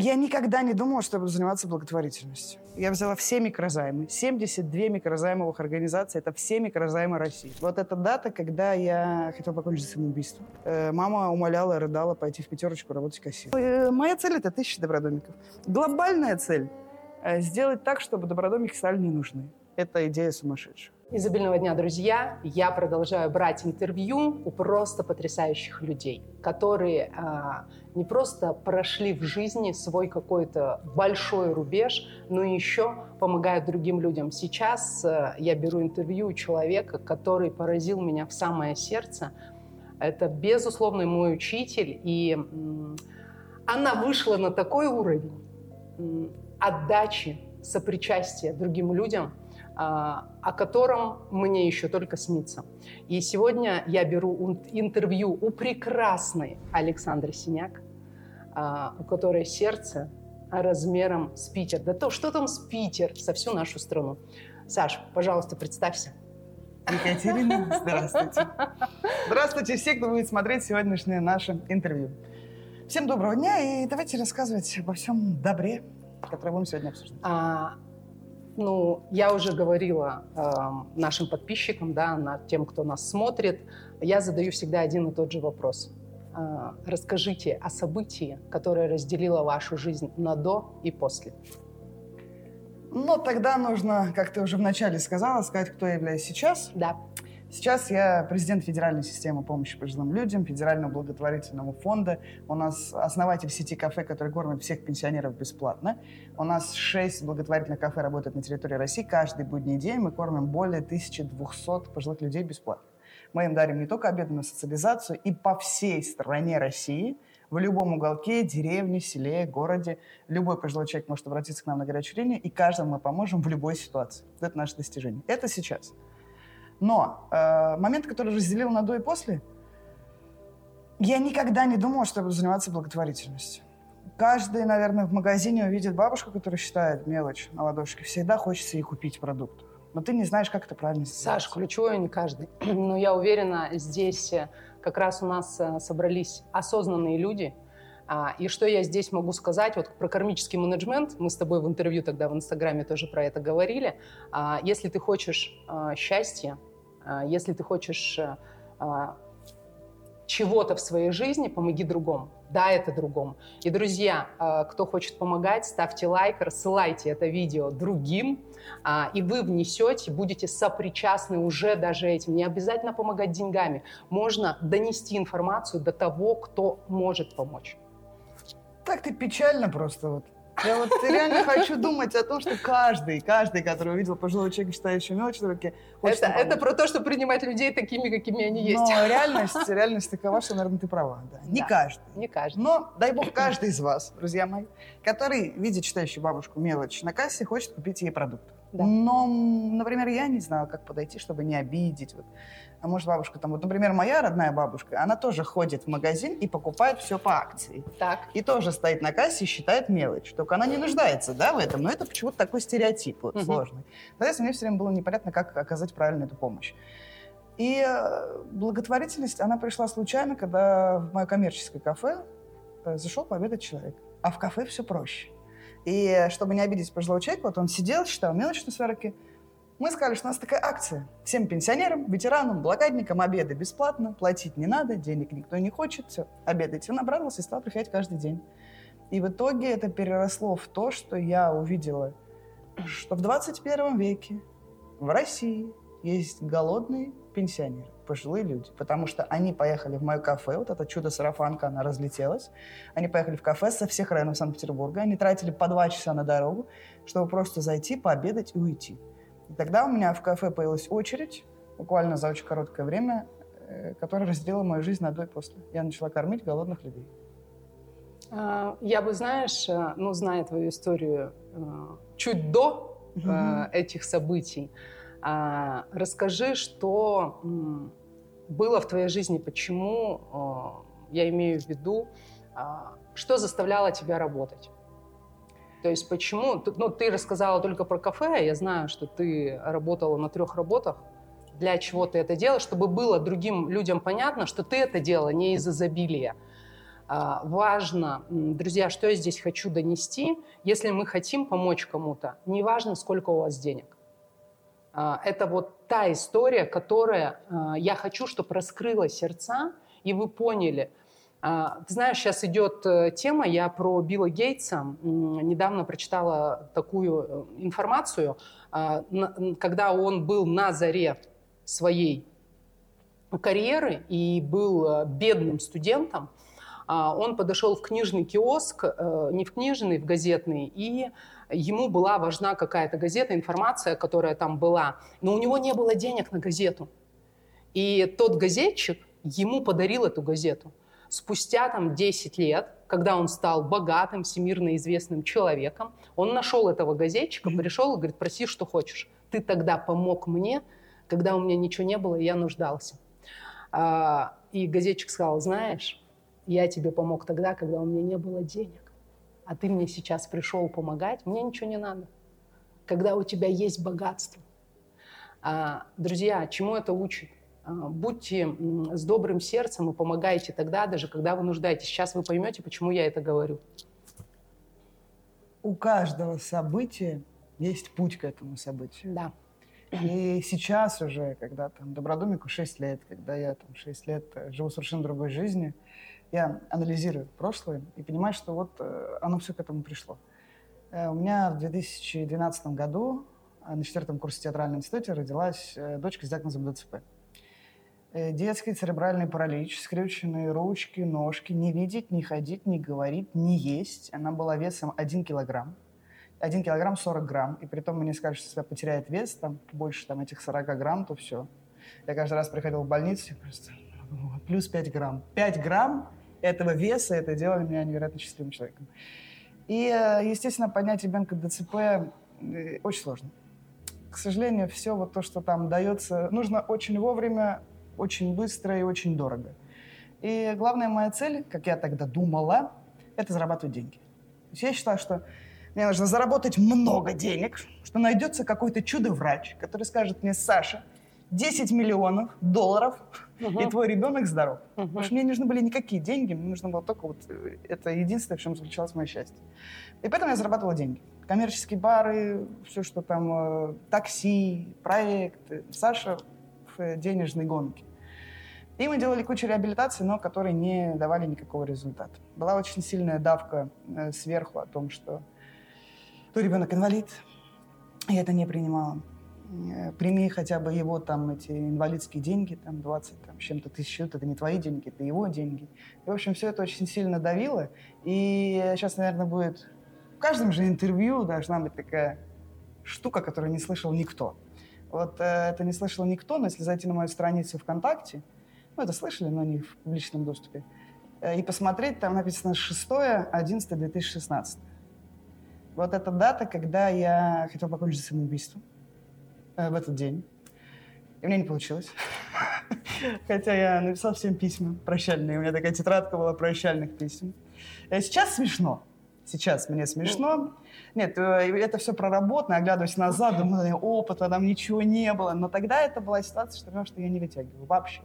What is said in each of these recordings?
Я никогда не думала, что я буду заниматься благотворительностью. Я взяла все микрозаймы. 72 микрозаймовых организации. Это все микрозаймы России. Вот эта дата, когда я хотела покончить самоубийство. Э, мама умоляла, рыдала пойти в пятерочку работать кассиром. Э, моя цель — это тысяча добродомиков. Глобальная цель э, — сделать так, чтобы добродомики стали не. Это идея сумасшедшая. Изобильного дня, друзья! Я продолжаю брать интервью у просто потрясающих людей, которые а, не просто прошли в жизни свой какой-то большой рубеж, но еще помогают другим людям. Сейчас а, я беру интервью у человека, который поразил меня в самое сердце. Это, безусловно, мой учитель, и м, она вышла на такой уровень м, отдачи, сопричастия другим людям – о котором мне еще только снится. И сегодня я беру интервью у прекрасной Александры Синяк, а, у которой сердце размером с Питер. Да то, что там с Питер, со всю нашу страну. Саш, пожалуйста, представься. Екатерина, здравствуйте. Здравствуйте все, кто будет смотреть сегодняшнее наше интервью. Всем доброго дня и давайте рассказывать обо всем добре, которое будем сегодня обсуждать. А, ну, я уже говорила э, нашим подписчикам, да, на тем, кто нас смотрит, я задаю всегда один и тот же вопрос. Э, расскажите о событии, которое разделило вашу жизнь на до и после. Ну, тогда нужно, как ты уже вначале сказала, сказать, кто я являюсь сейчас. Да. Сейчас я президент Федеральной системы помощи пожилым людям, Федерального благотворительного фонда. У нас основатель сети кафе, который кормит всех пенсионеров бесплатно. У нас шесть благотворительных кафе работают на территории России. Каждый будний день мы кормим более 1200 пожилых людей бесплатно. Мы им дарим не только обеды на социализацию, и по всей стране России в любом уголке, деревне, селе, городе. Любой пожилой человек может обратиться к нам на горячую линию, и каждому мы поможем в любой ситуации. Это наше достижение. Это сейчас. Но э, момент, который разделил на до и после, я никогда не думала, что я буду заниматься благотворительностью. Каждый, наверное, в магазине увидит бабушку, которая считает мелочь на ладошке. Всегда хочется ей купить продукт. Но ты не знаешь, как это правильно сделать. Саш, ключевое не каждый. Но я уверена, здесь э, как раз у нас э, собрались осознанные люди. А, и что я здесь могу сказать, вот про кармический менеджмент, мы с тобой в интервью тогда в Инстаграме тоже про это говорили. А, если ты хочешь а, счастья, если ты хочешь э, а, чего-то в своей жизни, помоги другому. Да, это другому. И, друзья, а, кто хочет помогать, ставьте лайк, рассылайте это видео другим, и вы внесете, будете сопричастны уже даже этим. Не обязательно помогать деньгами. Можно донести информацию до того, кто может помочь. Так ты печально просто вот. Я вот реально хочу думать о том, что каждый, каждый, который увидел пожилого человека, считающего мелочь на руке, это, это про то, что принимать людей такими, какими они есть. Но реальность, реальность такова, что, наверное, ты права. Да. Не да, каждый. Не каждый. Но, дай бог, каждый из вас, друзья мои, который видит читающую бабушку мелочь на кассе, хочет купить ей продукт. Да. Но, например, я не знаю, как подойти, чтобы не обидеть. Вот. А может, бабушка там, вот, например, моя родная бабушка, она тоже ходит в магазин и покупает все по акции. Так. И тоже стоит на кассе и считает мелочь. Только она не нуждается, да, в этом. Но это почему-то такой стереотип вот, угу. сложный. Соответственно, мне все время было непонятно, как оказать правильно эту помощь. И э, благотворительность, она пришла случайно, когда в мое коммерческое кафе э, зашел пообедать человек. А в кафе все проще. И чтобы не обидеть пожилого человека, вот он сидел, считал мелочь на сварке. Мы сказали, что у нас такая акция. Всем пенсионерам, ветеранам, блокадникам обеды бесплатно, платить не надо, денег никто не хочет, все, обедайте. Он обрадовался и стал приходить каждый день. И в итоге это переросло в то, что я увидела, что в 21 веке в России есть голодные пенсионеры, пожилые люди, потому что они поехали в мое кафе, вот это чудо-сарафанка, она разлетелась, они поехали в кафе со всех районов Санкт-Петербурга, они тратили по два часа на дорогу, чтобы просто зайти, пообедать и уйти. И тогда у меня в кафе появилась очередь, буквально за очень короткое время, э, которая разделила мою жизнь на до и после. Я начала кормить голодных людей. А, я бы, знаешь, э, ну, зная твою историю э, чуть до этих событий, а, расскажи, что было в твоей жизни, почему, я имею в виду, а, что заставляло тебя работать? То есть почему, ну ты рассказала только про кафе, я знаю, что ты работала на трех работах, для чего ты это делаешь, чтобы было другим людям понятно, что ты это делала не из изобилия, А, важно, друзья, что я здесь хочу донести, если мы хотим помочь кому-то, неважно, сколько у вас денег. А, это вот та история, которая а, я хочу, чтобы раскрыла сердца, и вы поняли. Ты знаешь, сейчас идет э, тема, я про Билла Гейтса недавно прочитала такую э, информацию, когда он был на заре своей карьеры и был э, бедным студентом, а, он подошел в книжный киоск, не в книжный, в газетный, и ему была важна какая-то газета, информация, которая там была, но у него не было денег на газету. И тот газетчик ему подарил эту газету. Спустя там 10 лет, когда он стал богатым, всемирно известным человеком, он нашел этого газетчика, пришел и говорит, проси, что хочешь. Ты тогда помог мне, когда у меня ничего не было, и я нуждался. А, и газетчик сказал, знаешь, я тебе помог тогда, когда у меня не было денег, а ты мне сейчас пришел помогать, мне ничего не надо. Когда у тебя есть богатство. А, друзья, чему это учит? А, будьте с добрым сердцем и помогайте тогда, даже когда вы нуждаетесь. Сейчас вы поймете, почему я это говорю. У каждого события есть путь к этому событию. Да. И сейчас уже, когда там Добродумику 6 лет, когда я там 6 лет э, живу совершенно другой жизнью, я анализирую прошлое и понимаю, что вот э, оно все к этому пришло. Э, у меня в 2012 году на четвертом курсе театрального института родилась дочка с диагнозом ДЦП. Детский церебральный паралич, скрюченные ручки, ножки, не видеть, не ходить, не говорить, не есть. Она была весом 1 килограмм. 1 килограмм 40 грамм, и при том мне скажут, что себя потеряет вес, там, больше там, этих 40 грамм, то все. Я каждый раз приходил в больницу, просто плюс 5 грамм. 5 грамм этого веса, это делало меня невероятно счастливым человеком. И, э, естественно, поднять ребенка ДЦП э, очень сложно. К сожалению, все вот то, что там дается, нужно очень вовремя, очень быстро и очень дорого. И главная моя цель, как я тогда думала, это зарабатывать деньги. Я считаю, что мне нужно заработать много денег, что найдется какой-то чудо-врач, который скажет мне, Саша, 10 миллионов долларов, угу. и твой ребенок здоров. Угу. Потому что мне не нужны были никакие деньги, мне нужно было только вот... Э, это единственное, в чем заключалось мое счастье. И поэтому я зарабатывала деньги. Коммерческие бары, все, что там, э, такси, проекты. Саша в э, денежной гонке. И мы делали кучу реабилитаций, но которые не давали никакого результата. Была очень сильная давка э, сверху о том, что то ребенок инвалид. Я это не принимала. Э, прими хотя бы его там эти инвалидские деньги, там 20 там, чем-то тысяч, это не твои деньги, это его деньги. И, в общем, все это очень сильно давило. И сейчас, наверное, будет в каждом же интервью должна быть такая штука, которую не слышал никто. Вот э, это не слышал никто, но если зайти на мою страницу ВКонтакте, ну, это слышали, но не в публичном доступе, э, и посмотреть, там написано 6-11-2016. Вот эта дата, когда я хотел покончить самоубийством э, в этот день. И меня не получилось. Хотя я написал всем письма прощальные. У меня такая тетрадка была прощальных писем. Э, сейчас смешно. Сейчас мне смешно. Нет, э, это все проработано. Оглядываясь назад, думаю, опыта там ничего не было. Но тогда это была ситуация, что, что я не вытягиваю вообще.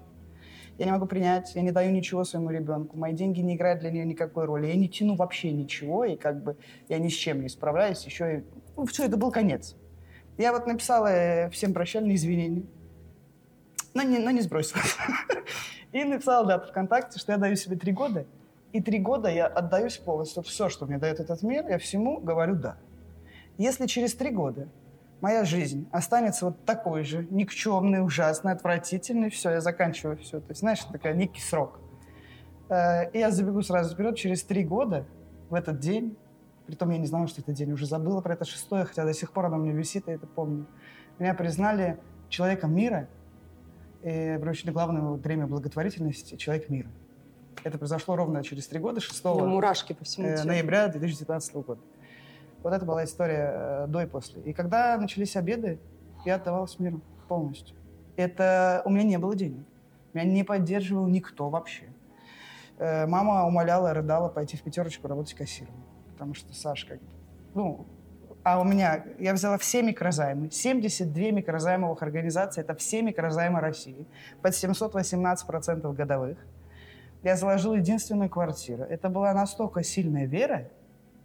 Я не могу принять, я не даю ничего своему ребенку. Мои деньги не играют для нее никакой роли. Я не тяну вообще ничего, и как бы я ни с чем не справляюсь. Еще и... Ну, все, это был конец. Я вот написала э, всем прощальные извинения, но не, но не сбросила. И написала, да, ВКонтакте, что я даю себе три года, и три года я отдаюсь полностью. Все, что мне дает этот мир, я всему говорю «да». Если через три года моя жизнь останется вот такой же, никчемной, ужасной, отвратительной, все, я заканчиваю все. То есть, знаешь, такая некий срок. Э, и я забегу сразу вперед, через три года, в этот день, притом я не знала, что это день, уже забыла про это шестое, хотя до сих пор оно мне висит, я это помню. Меня признали человеком мира, и вручили главное время благотворительности «Человек мира». Это произошло ровно через три года, 6 мурашки по всему э, ноября 2019 года. Вот это была история э, до и после. И когда начались обеды, я отдавалась миру полностью. Это у меня не было денег. Меня не поддерживал никто вообще. Э, мама умоляла, рыдала пойти в пятерочку работать кассиром. Потому что Саш как ну, а у меня, я взяла все микрозаймы, 72 микрозаймовых организаций, это все микрозаймы России, под 718% годовых. Я заложил единственную квартиру. Это была настолько сильная вера,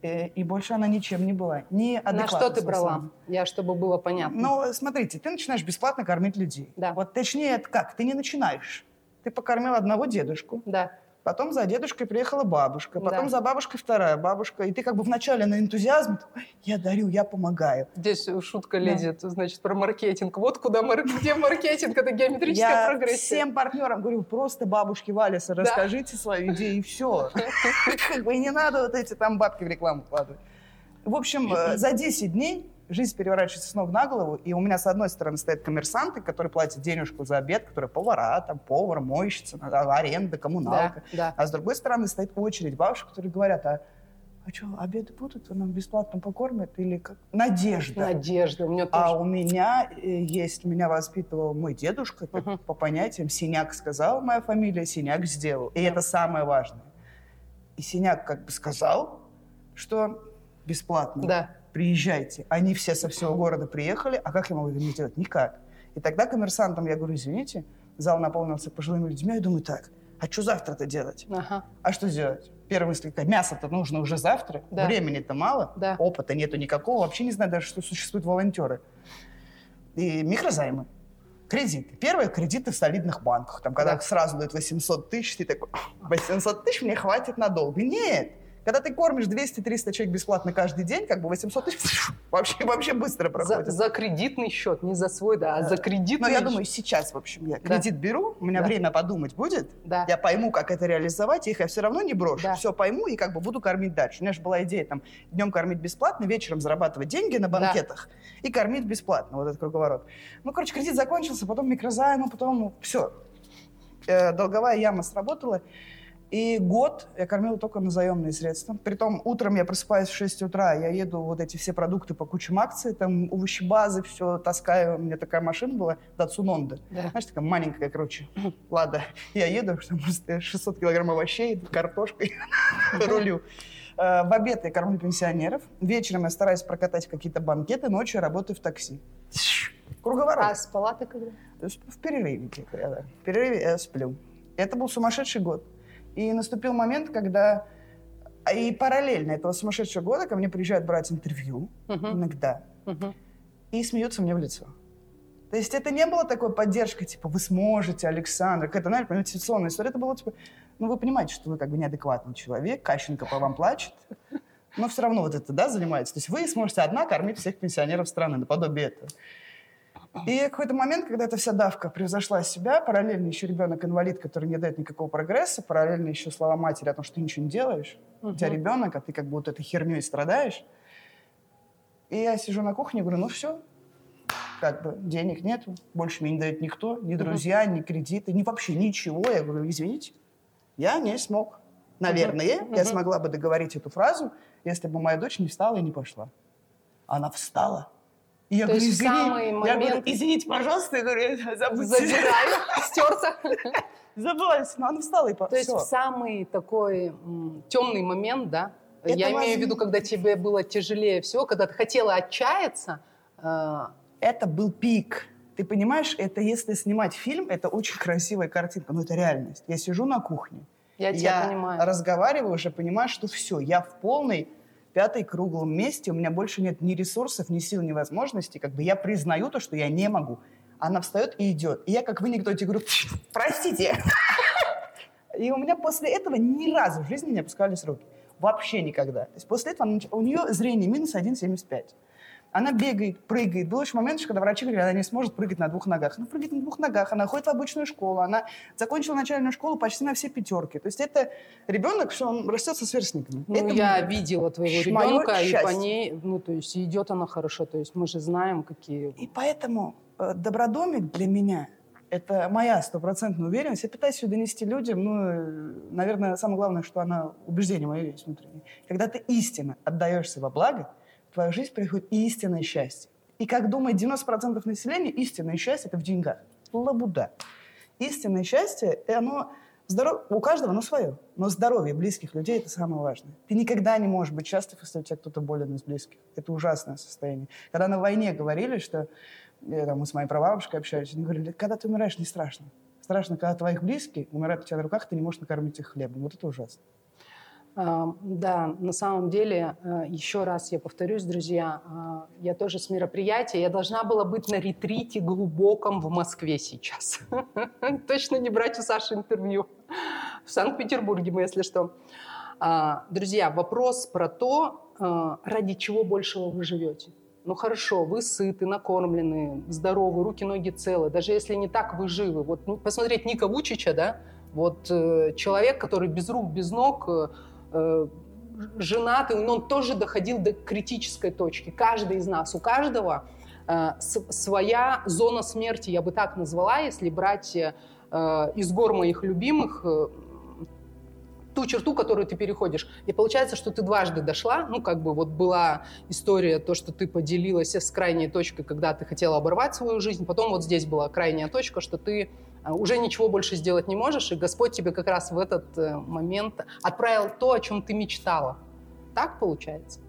и больше она ничем не была. Не На что ты брала? Я, чтобы было понятно. Ну, смотрите, ты начинаешь бесплатно кормить людей. Да. Вот точнее, это как? Ты не начинаешь. Ты покормил одного дедушку, Да. Потом за дедушкой приехала бабушка, потом Да. за бабушкой вторая бабушка, и ты как бы вначале на энтузиазме, я дарю, я помогаю. Здесь шутка Да. лезет, значит, про маркетинг. Вот куда мар- где маркетинг, это геометрическая Я прогрессия. всем партнерам говорю, просто бабушке Валиса расскажите свою идею, и все. Как бы и не надо вот эти там бабки в рекламу вкладывать. В общем, э, за 10 дней жизнь переворачивается с ног на голову, и у меня с одной стороны стоят коммерсанты, которые платят денежку за обед, которые повара, там, повар, мойщица, а, аренда, коммуналка. Да, да. А с другой стороны стоит очередь бабушек, которые говорят, а, а что, обеды будут, нам бесплатно покормят? Или как? Надежда. Надежда. У меня тоже. А у меня э, есть, меня воспитывал мой дедушка, как Мгм. по понятиям, Синяк сказал, моя фамилия, Синяк сделал. И это самое важное. И Синяк как бы сказал, что бесплатно Да. Приезжайте. Они все со всего города приехали, а как я могу это делать? Никак. И тогда коммерсантам я говорю, извините, зал наполнился пожилыми людьми, я думаю, так, а что завтра-то делать? Ага. А что делать? Первая мысль какая? Мясо-то нужно уже завтра, Да. времени-то мало, Да. опыта нету никакого, вообще не знаю даже, что существуют волонтеры. И микрозаймы, кредиты. Первые кредиты в солидных банках, там, когда Да. сразу дают 800 тысяч, ты такой, 800 тысяч мне хватит надолго. Нет, когда ты кормишь 200-300 человек бесплатно каждый день, как бы 800 тысяч вообще, вообще быстро За, проходит. за кредитный счет, не за свой, да, а за Но кредитный я счет. думаю, сейчас, в общем, я Да. кредит беру, у меня Да. время подумать будет, Да. я пойму, как это реализовать, их я все равно не брошу. Да. Все пойму и как бы буду кормить дальше. У меня же была идея там днем кормить бесплатно, вечером зарабатывать деньги на банкетах и кормить бесплатно. Вот этот круговорот. Ну, короче, кредит закончился, потом микрозаймы, потом все. долговая яма сработала. И год я кормила только на заемные средства. Притом утром я просыпаюсь в 6 утра, я еду вот эти все продукты по кучам акций, там овощебазы, все таскаю. У меня такая машина была, Datsun Honda. Да. Знаешь, такая маленькая, короче, лада. Я еду, там просто 600 килограмм овощей, картошкой рулю. Э, В обед я кормлю пенсионеров. Вечером я стараюсь прокатать какие-то банкеты, ночью я работаю в такси. Круговорот. А спала ты когда? В перерыве, типа. В перерыве я сплю. Это был сумасшедший год. И наступил момент, когда... а И параллельно этого сумасшедшего года ко мне приезжают брать интервью Мгм. иногда Мгм. и смеются мне в лицо. То есть это не было такой поддержкой, типа, вы сможете, Александр, какая-то, знаешь, мотивационная история. Это было, типа, ну, вы понимаете, что вы как бы неадекватный человек, Кащенко по вам плачет, но все равно вот это, да, занимается. То есть вы сможете одна кормить всех пенсионеров страны, наподобие этого. И какой-то момент, когда эта вся давка превзошла себя, параллельно еще ребенок-инвалид, который не дает никакого прогресса, параллельно еще слова матери о том, что ты ничего не делаешь, у тебя ребенок, а ты как вот этой херней страдаешь. И я сижу на кухне и говорю, ну все, как бы денег нету, больше мне не дает никто, ни друзья, ни кредиты, ни вообще ничего. Я говорю, извините, я не смог. Наверное, я Мгм. смогла бы договорить эту фразу, если бы моя дочь не встала и не пошла. Она встала. И я То говорю, есть извини, самый я говорю, момент- извините, пожалуйста, я говорю, забудьте. Забираю, стерто. Забылась, но она встала и по... То есть в самый такой темный момент, да? Это Я имею в виду, когда тебе было тяжелее всего, когда ты хотела отчаяться, э, это был пик. Ты понимаешь, это если снимать фильм, это очень красивая картинка, но это реальность. Я сижу на кухне, я тебя понимаю. разговариваю уже, понимаю, что все, я в полной пятой круглом месте, у меня больше нет ни ресурсов, ни сил, ни возможностей, как бы я признаю то, что я не могу. Она встает и идет. И я как в анекдоте говорю, простите. И у меня после этого ни разу в жизни не опускались руки. Вообще никогда. То есть после этого у нее зрение минус 1,75. Она бегает, прыгает. Был еще момент, когда врачи говорили, она не сможет прыгать на двух ногах. Она прыгает на двух ногах, она ходит в обычную школу, она закончила начальную школу почти на все пятерки. То есть это ребенок, что он растет со сверстниками. Ну, Это я м- видела твоего ребенка, и по ней, ну, то есть идет она хорошо, то есть мы же знаем, какие... И поэтому э, добродомик для меня – это моя стопроцентная уверенность. Я пытаюсь ее донести людям. Ну, э, наверное, самое главное, что она убеждение мое есть внутреннее. Когда ты истинно отдаешься во благо, в твою жизнь приходит истинное счастье. И как думает 90% населения, истинное счастье – это в деньгах. Лабуда. Истинное счастье, оно здоров... у каждого оно свое. Но здоровье близких людей – это самое важное. Ты никогда не можешь быть счастлив, если у тебя кто-то болен из близких. Это ужасное состояние. Когда на войне говорили, что э, там, мы с моей прабабушкой общались, они говорили, когда ты умираешь, не страшно. страшно, когда твоих близких умирают у тебя на руках, ты не можешь накормить их хлебом. Вот это ужасно. Да, на самом деле, э, еще раз я повторюсь, друзья, а, я тоже с мероприятия, я должна была быть на ретрите глубоком в Москве сейчас. Точно не брать у Саши интервью. В Санкт-Петербурге мы, если что. А, друзья, вопрос про то, ради чего большего вы живете. Ну хорошо, вы сыты, накормлены, здоровы, руки, ноги целы. Даже если не так, вы живы. Вот ну, посмотреть Ника Вучича, да, вот э, человек, который без рук, без ног, э, женатый, он тоже доходил до критической точки. Каждый из нас, у каждого э, своя зона смерти, я бы так назвала, если брать э, из гор моих любимых, ту черту, которую ты переходишь. И получается, что ты дважды дошла, ну, как бы вот была история, то, что ты поделилась с крайней точкой, когда ты хотела оборвать свою жизнь, потом вот здесь была крайняя точка, что ты уже ничего больше сделать не можешь, и Господь тебе как раз в этот э, момент отправил то, о чем ты мечтала. Так получается?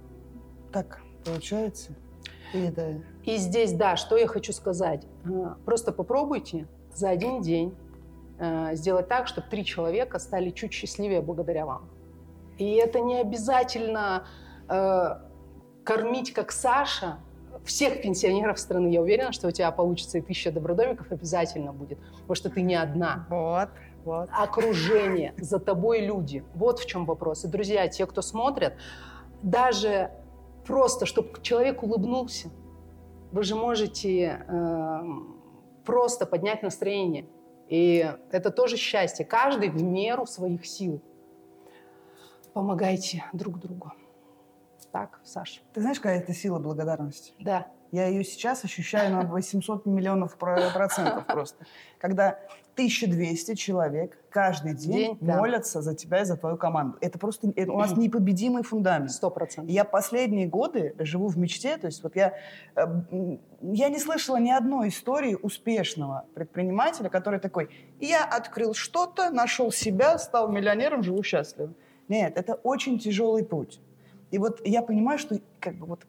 Так получается. И, да. и здесь, да, что я хочу сказать. Э, просто попробуйте за один день Э, сделать так, чтобы три человека стали чуть счастливее благодаря вам. И это не обязательно э, кормить, как Саша, всех пенсионеров страны. Я уверена, что у тебя получится и тысяча добродомиков обязательно будет, потому что ты не одна. Вот, вот. Окружение, за тобой люди. Вот в чем вопрос. И, друзья, те, кто смотрят, даже просто, чтобы человек улыбнулся, вы же можете э, просто поднять настроение. И это тоже счастье. Каждый в меру своих сил. Помогайте друг другу. Так, Саша. Ты знаешь, какая это сила благодарности? Да. Я ее сейчас ощущаю на 800 миллионов процентов просто. Когда 1200 человек каждый день, день молятся да. за тебя и за твою команду. Это просто это у нас непобедимый фундамент. Сто процентов. Я последние годы живу в мечте. То есть вот я, э, я не слышала ни одной истории успешного предпринимателя, который такой, я открыл что-то, нашел себя, стал миллионером, живу счастливо. Нет, это очень тяжелый путь. И вот я понимаю, что как бы вот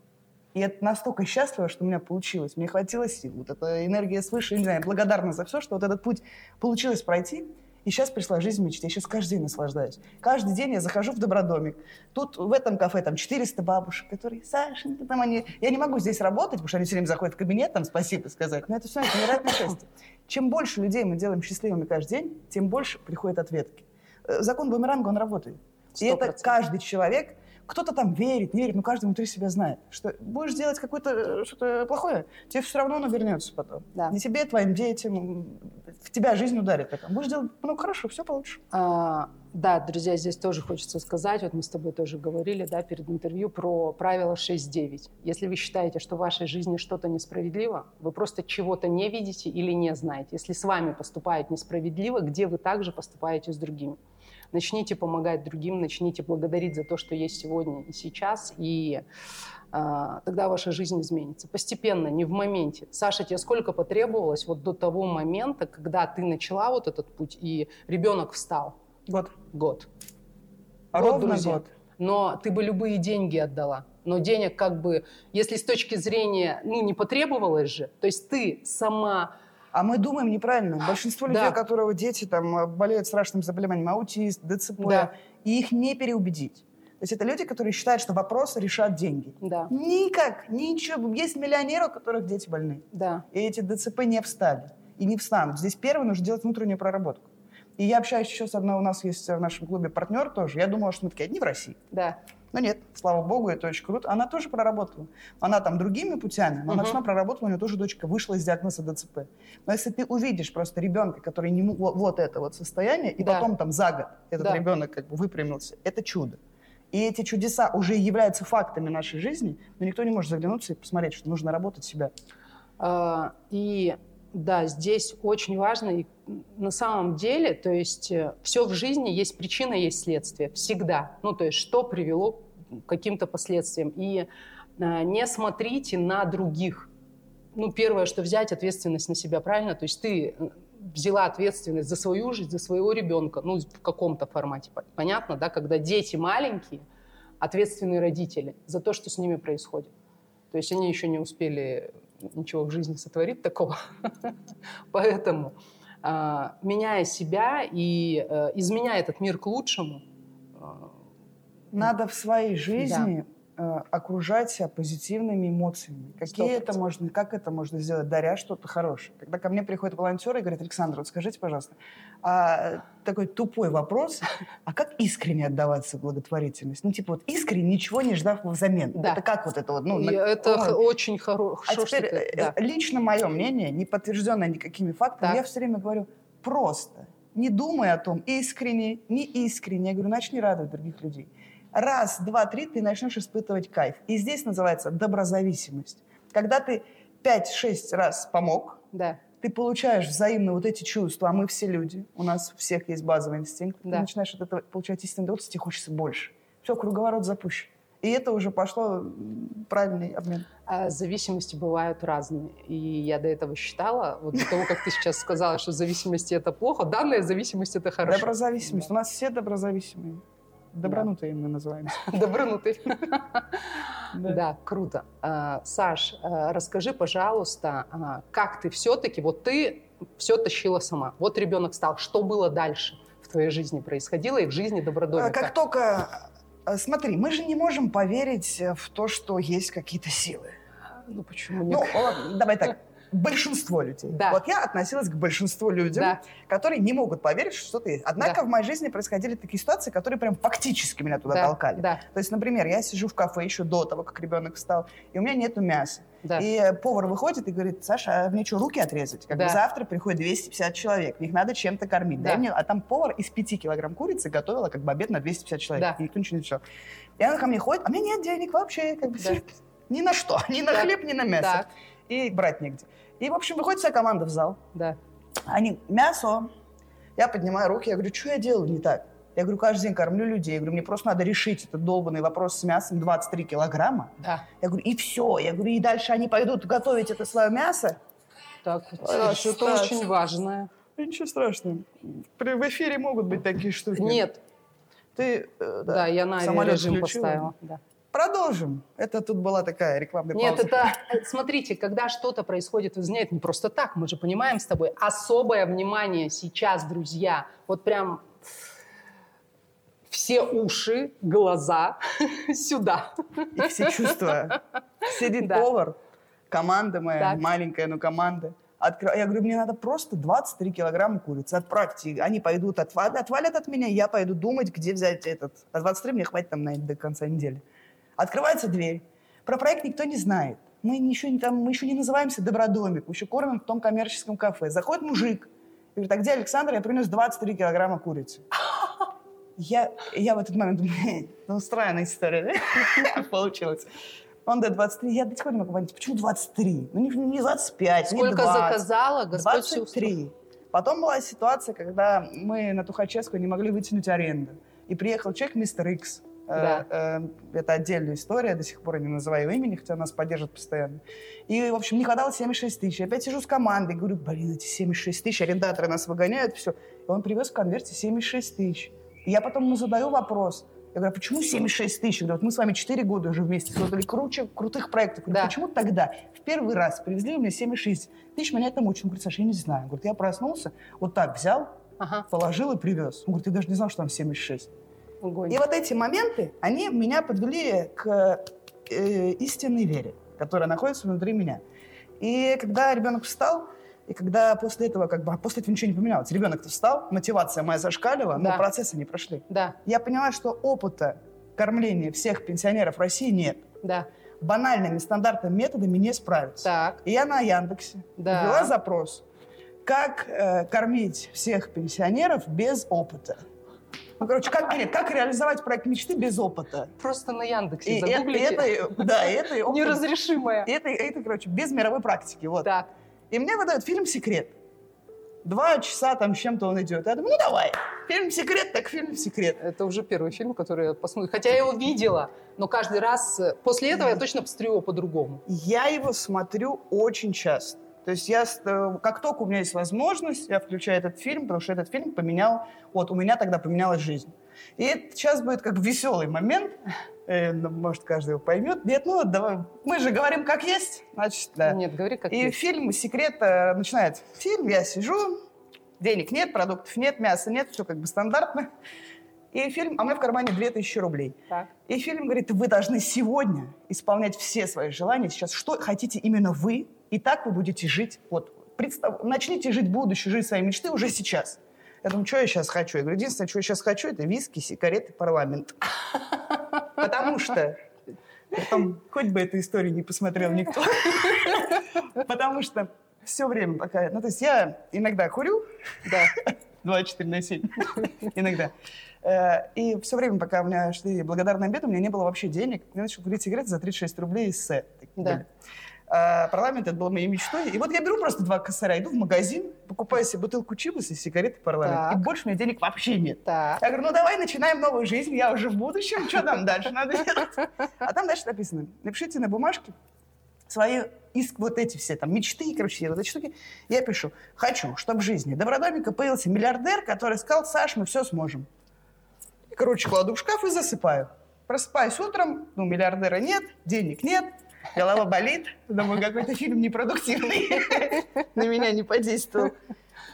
я настолько счастлива, что у меня получилось. Мне хватило сил. Вот эта энергия свыше, не знаю, благодарна за все, что вот этот путь получилось пройти. И сейчас пришла жизнь мечты. Я сейчас каждый день наслаждаюсь. Каждый день я захожу в добродомик. Тут в этом кафе там 400 бабушек, которые, Сашенька, там они... Я не могу здесь работать, потому что они все время заходят в кабинет, там спасибо сказать. Но это все это невероятное счастье. Чем больше людей мы делаем счастливыми каждый день, тем больше приходят ответки. Э, закон бумеранга, он работает. 100%. И это каждый человек кто-то там верит, не верит, но каждый внутри себя знает, что будешь делать какое-то э, что-то плохое, тебе все равно оно вернется потом. Да. Не тебе, твоим детям, в тебя жизнь ударит. Так. Будешь делать ну, хорошо, все получше. А, да, друзья, здесь тоже хочется сказать, вот мы с тобой тоже говорили да, перед интервью про правило 6.9. Если вы считаете, что в вашей жизни что-то несправедливо, вы просто чего-то не видите или не знаете. Если с вами поступают несправедливо, где вы также поступаете с другими? Начните помогать другим, начните благодарить за то, что есть сегодня и сейчас, и а, тогда ваша жизнь изменится. Постепенно, не в моменте. Саша, тебе сколько потребовалось вот до того момента, когда ты начала вот этот путь, и ребенок встал? Год. Год. Ровно год, друзья. год. Но ты бы любые деньги отдала. Но денег как бы, если с точки зрения, ну, не потребовалось же, то есть ты сама а мы думаем неправильно. Большинство людей, да. у которых дети там, э, болеют страшным заболеванием, аутист, ДЦП, да. и их не переубедить. То есть это люди, которые считают, что вопросы решат деньги. Да. Никак, ничего. Есть миллионеры, у которых дети больны. Да. И эти ДЦП не встали и не встанут. Здесь первое нужно делать внутреннюю проработку. И я общаюсь еще с одной, у нас есть в нашем клубе партнер тоже. Я думала, что мы такие одни в России. Да. Но нет, слава богу, это очень круто. Она тоже проработала. Она там другими путями, но uh-huh. она сама проработала, у нее тоже дочка вышла из диагноза ДЦП. Но если ты увидишь просто ребенка, который не вот, вот это вот состояние, и да. потом там за год этот да. ребенок как бы выпрямился, это чудо. И эти чудеса уже являются фактами нашей жизни, но никто не может заглянуться и посмотреть, что нужно работать себя. А, и да, здесь очень важно, и на самом деле, то есть э, все в жизни есть причина, есть следствие, всегда. Ну, то есть что привело к каким-то последствиям. И а, не смотрите на других. Ну, первое, что взять ответственность на себя, правильно? То есть ты э, взяла ответственность за свою жизнь, за своего ребенка, ну, в каком-то формате. Понятно, да? Когда дети маленькие, ответственные родители за то, что с ними происходит. То есть они еще не успели ничего в жизни сотворить такого. Поэтому меняя себя и э, изменяя этот мир к лучшему. Надо в своей жизни да. окружать себя позитивными эмоциями. Какие 100%. это можно, как это можно сделать, даря что-то хорошее. Когда ко мне приходят волонтеры и говорят, Александр, вот скажите, пожалуйста, а, такой тупой вопрос, а как искренне отдаваться благотворительность? Ну, типа вот искренне, ничего не ждав взамен. Да. Это как вот это вот? Ну, на, это на... очень хорошо. А теперь ты, да. лично мое мнение, не подтвержденное никакими фактами, так. я все время говорю, просто не думай о том, искренне, не искренне. Я говорю, начни радовать других людей. Раз, два, три, ты начнешь испытывать кайф. И здесь называется доброзависимость. Когда ты пять-шесть раз помог, да. Ты получаешь взаимно вот эти чувства, а мы все люди, у нас у всех есть базовый инстинкт, да. ты начинаешь от этого получать истинное удовольствие, тебе хочется больше. Все, круговорот запущен. И это уже пошло правильный обмен. А зависимости бывают разные. И я до этого считала, вот до того, как ты сейчас сказала, что зависимости это плохо, данная зависимость это хорошо. Доброзависимость. У нас все доброзависимые. Добронутые мы называемся. Добронутые. Да, круто. А, Саш, а, расскажи, пожалуйста, как ты все-таки, вот ты все тащила сама. Вот ребенок стал. Что было дальше в твоей жизни происходило и в жизни Добродомика? Как только смотри, мы же не можем поверить в то, что есть какие-то силы. Ну почему нет? Ну, давай так большинство людей. Да. Вот я относилась к большинству людям, да. которые не могут поверить, что что-то есть. Однако да. в моей жизни происходили такие ситуации, которые прям фактически меня туда да. толкали. Да. То есть, например, я сижу в кафе еще до того, как ребенок встал, и у меня нету мяса. Да. И повар выходит и говорит, Саша, а мне что, руки отрезать? Как да. бы завтра приходит 250 человек, их надо чем-то кормить. Да. Дай мне... А там повар из 5 килограмм курицы готовила как бы обед на 250 человек. Да. И никто ничего не все. И она ко мне ходит, а у меня нет денег вообще. Как бы, да. Ни на что. Ни на да. хлеб, ни на мясо. Да. И брать негде. И, в общем, выходит вся команда в зал. Да. Они, мясо. Я поднимаю руки, я говорю, что я делаю не так? Я говорю, каждый день кормлю людей. Я говорю, мне просто надо решить этот долбанный вопрос с мясом 23 килограмма. Да. Я говорю, и все. Я говорю, и дальше они пойдут готовить это свое мясо. Так, а, что очень важное. Ничего страшного. В эфире могут быть такие штуки. Нет. Ты э, да, да я на режим поставила. Да. Продолжим. Это тут была такая рекламная Нет, пауза. это, э, смотрите, когда что-то происходит, вы знаете, не просто так, мы же понимаем с тобой, особое внимание сейчас, друзья, вот прям все уши, глаза сюда. И все чувства. Сидит да. повар, команда моя, так. маленькая, но команда. Откро... Я говорю, мне надо просто 23 килограмма курицы. Отправьте. Они пойдут, отвалят, отвалят от меня, я пойду думать, где взять этот. А 23 мне хватит там на, до конца недели. Открывается дверь. Про проект никто не знает. Мы еще не, там, мы еще не называемся Добродомик, мы еще кормим в том коммерческом кафе. Заходит мужик и говорит, а где Александр? Я принес 23 килограмма курицы. Я, я в этот момент думаю, ну, странная история, да? Получилось. Он дает 23. Я до сих пор не могу понять, почему 23? Ну, не, не 25, Сколько не 20. заказала? Господь 23. Потом была ситуация, когда мы на Тухачевскую не могли вытянуть аренду. И приехал человек, мистер Икс. Да. Э, э, это отдельная история, до сих пор я не называю имени, хотя нас поддерживает постоянно. И, в общем, не хватало 76 тысяч. Опять сижу с командой, говорю, блин, эти 76 тысяч, арендаторы нас выгоняют, все. И он привез в конверте 76 тысяч. И я потом ему задаю вопрос. Я говорю, а почему 76 тысяч? Я говорю, вот мы с вами 4 года уже вместе создали круче, крутых проектов. Говорю, да. почему тогда в первый раз привезли мне 76 тысяч, меня это мучило. Он говорит, Саша, я не знаю. Он говорит, я проснулся, вот так взял, ага. положил и привез. Он говорит, ты даже не знал, что там 76. Огонь. И вот эти моменты, они меня подвели к э, истинной вере, которая находится внутри меня. И когда ребенок встал, и когда после этого, как бы, а после этого ничего не поменялось, ребенок-то встал, мотивация моя зашкалила, да. но процессы не прошли. Да. Я поняла, что опыта кормления всех пенсионеров России нет. Да. Банальными стандартными методами не справиться. Так. И я на Яндексе да. ввела запрос, как э, кормить всех пенсионеров без опыта. Ну, короче, как, нет, как реализовать проект мечты без опыта? Просто на Яндексе и загуглите. Это, да, это... Неразрешимое. Это, это, короче, без мировой практики. Вот. Так. И мне выдают фильм «Секрет». Два часа там с чем-то он идет. Я думаю, ну давай, фильм «Секрет», так фильм «Секрет». Это уже первый фильм, который я посмотрела. Хотя я его видела, но каждый раз... Э, после этого я точно посмотрю его по-другому. Я его смотрю очень часто. То есть я, э, как только у меня есть возможность, я включаю этот фильм, потому что этот фильм поменял, вот у меня тогда поменялась жизнь. И это сейчас будет как веселый момент, э, ну, может, каждый его поймет. Нет, ну давай, мы же говорим как есть, значит, да. Нет, говори как И есть. фильм «Секрет» э, начинает. Фильм, я сижу, Денег нет, продуктов нет, мяса нет, все как бы стандартно. И фильм, а у меня в кармане 2000 рублей. Так. И фильм говорит, вы должны сегодня исполнять все свои желания сейчас, что хотите именно вы, и так вы будете жить. Вот, представ... начните жить будущее, жить свои мечты уже сейчас. Я думаю, что я сейчас хочу? Я говорю, единственное, что я сейчас хочу, это виски, сигареты, парламент. Потому что Потом, хоть бы эту историю не посмотрел никто. Потому что все время пока... Ну, то есть я иногда курю. Да. 24 на 7. Иногда. Э, и все время, пока у меня шли благодарные обеды, у меня не было вообще денег. Я начал курить сигареты за 36 рублей из С. Да. А парламент это была моей мечтой. И вот я беру просто два косаря, иду в магазин, покупаю себе бутылку чибуса и сигареты парламент. Так. И больше у меня денег вообще нет. Так. Я говорю, ну давай начинаем новую жизнь, я уже в будущем, что там дальше надо делать? А там дальше написано, напишите на бумажке свои иск, вот эти все там мечты, короче, вот эти штуки. Я пишу, хочу, чтобы в жизни Добродомика появился миллиардер, который сказал, Саш, мы все сможем. И, короче, кладу в шкаф и засыпаю. Просыпаюсь утром, ну, миллиардера нет, денег нет, голова болит. Думаю, какой-то фильм непродуктивный. На меня не подействовал.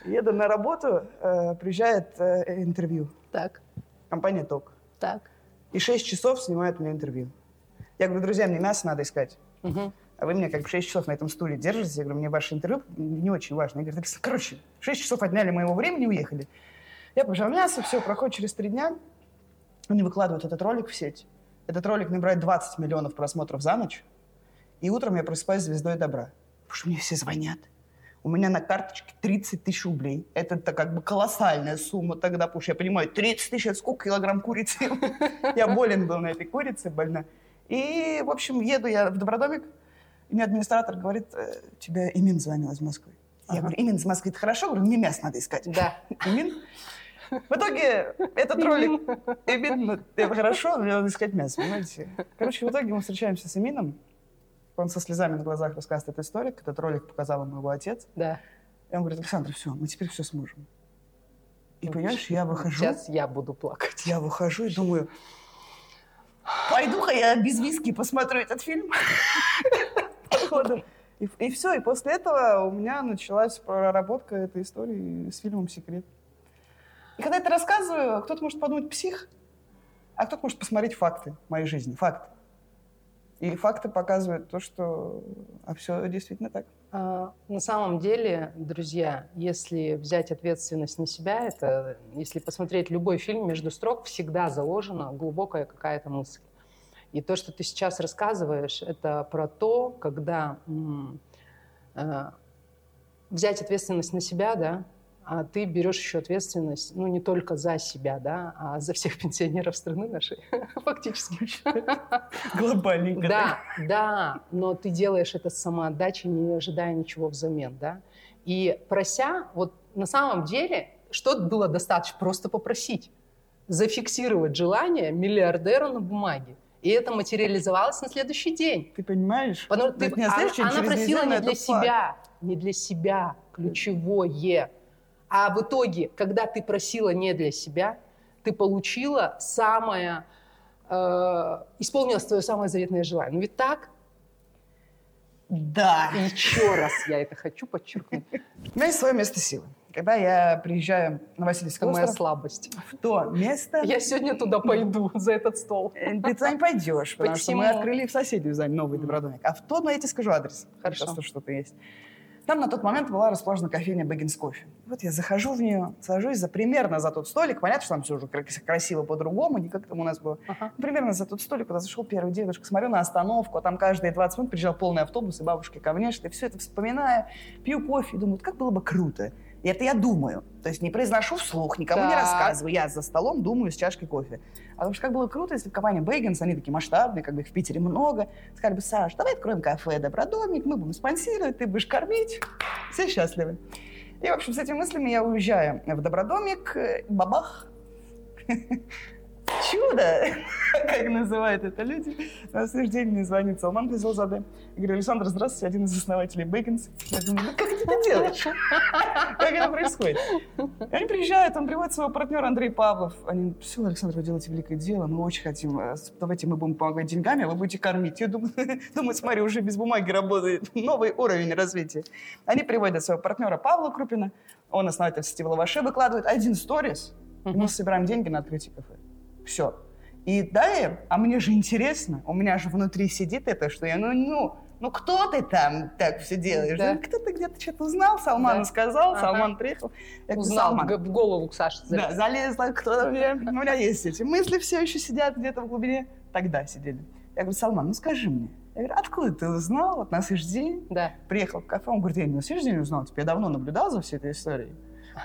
Еду на работу, э, приезжает э, интервью. Так. Компания ТОК. Так. И шесть часов снимают мне интервью. Я говорю, друзья, мне мясо надо искать. Угу. А вы меня как бы 6 часов на этом стуле держите. Я говорю, мне ваше интервью не очень важно. Я говорю, короче, 6 часов отняли моего времени, уехали. Я пожал мясо, все, проходит через три дня. Они выкладывают этот ролик в сеть. Этот ролик набирает 20 миллионов просмотров за ночь. И утром я просыпаюсь звездой добра. Потому что мне все звонят. У меня на карточке 30 тысяч рублей. Это, как бы колоссальная сумма тогда, потому что я понимаю, 30 тысяч, это сколько килограмм курицы? Я болен был на этой курице, больна. И, в общем, еду я в Добродомик, и мне администратор говорит, «Э, тебе Имин звонил из Москвы. Я говорю, Имин из Москвы, это хорошо? Говорю, мне мясо надо искать. Да. Имин? В итоге этот ролик, Имин, это хорошо, мне надо искать мясо, понимаете? Короче, в итоге мы встречаемся с Имином, он со слезами на глазах рассказывает этот историк, этот ролик показал ему его отец. Да. И он говорит, Александр, все, мы теперь все сможем. И ну, понимаешь, я выхожу... Сейчас я буду плакать. Я выхожу и думаю, пойду-ка я без виски посмотрю этот фильм. И, и все, и после этого у меня началась проработка этой истории с фильмом «Секрет». И когда я это рассказываю, кто-то может подумать псих, а кто-то может посмотреть факты моей жизни, факты. И факты показывают то, что а все действительно так. А, на самом деле, друзья, если взять ответственность на себя, это, если посмотреть любой фильм между строк, всегда заложена глубокая какая-то мысль. И то, что ты сейчас рассказываешь, это про то, когда э, взять ответственность на себя, да, а ты берешь еще ответственность, ну, не только за себя, да, а за всех пенсионеров страны нашей, фактически. Глобальненько. Да, да, но ты делаешь это с самоотдачей, не ожидая ничего взамен, да. И прося, вот на самом деле, что было достаточно? Просто попросить. Зафиксировать желание миллиардера на бумаге. И это материализовалось на следующий день. Ты понимаешь? Потому, ты, не она, она просила не для себя, не для себя, ключевое. А в итоге, когда ты просила не для себя, ты получила самое, э, исполнилось твое самое заветное желание. Ну ведь так? Да. И еще раз я это хочу подчеркнуть. У меня есть свое место силы. Когда я приезжаю на Васильевский остров... моя слабость. В то место... Я сегодня туда пойду, за этот стол. Э, ты туда не пойдешь, потому что мы открыли в соседнюю за новый добродомик. А в тот, ну, я тебе скажу адрес. Хорошо. Что-то есть. Там на тот момент была расположена кофейня Бэггинс Кофе. Вот я захожу в нее, сажусь за примерно за тот столик. Понятно, что там все уже красиво по-другому, не как там у нас было. Ага. Примерно за тот столик, куда зашел первый дедушка. Смотрю на остановку, а там каждые 20 минут приезжал полный автобус, и бабушки ко мне шли. Все это вспоминаю, пью кофе и думаю, как было бы круто, это я думаю. То есть не произношу вслух, никому так. не рассказываю. Я за столом думаю с чашкой кофе. А потому что как было круто, если бы компания Бейгенс, они такие масштабные, как бы их в Питере много, сказали бы, Саш, давай откроем кафе «Добродомик», мы будем спонсировать, ты будешь кормить. Все счастливы. И, в общем, с этими мыслями я уезжаю в Добродомик, бабах, чудо, как называют это люди. На следующий день мне звонит Салман Фазилзаде. Я говорю, Александр, здравствуйте, один из основателей Бейконс. Я думаю, ну как ты это делаешь? Как это происходит? И они приезжают, он приводит своего партнера Андрей Павлов. Они, все, Александр, вы делаете великое дело, мы очень хотим, э, давайте мы будем помогать деньгами, а вы будете кормить. Я думаю, думаю, смотри, уже без бумаги работает, новый уровень развития. Они приводят своего партнера Павла Крупина, он основатель сети Лаваше, выкладывает один сторис, и мы собираем деньги на открытие кафе. Все. И далее, а мне же интересно, у меня же внутри сидит это, что я, ну, ну, ну кто ты там так все делаешь? Да. Ну, кто-то где-то что-то узнал, Салман Да. сказал, Ага. Салман приехал. Я Узнал, «Салман, в голову к Саше да, залез. залезла, кто мне, у меня есть эти мысли все еще сидят где-то в глубине. Тогда сидели. Я говорю, Салман, ну скажи мне. Я говорю, откуда ты узнал вот на следующий день? Да. Приехал в кафе, он говорит, я не на следующий день узнал, типа, я давно наблюдал за всей этой историей.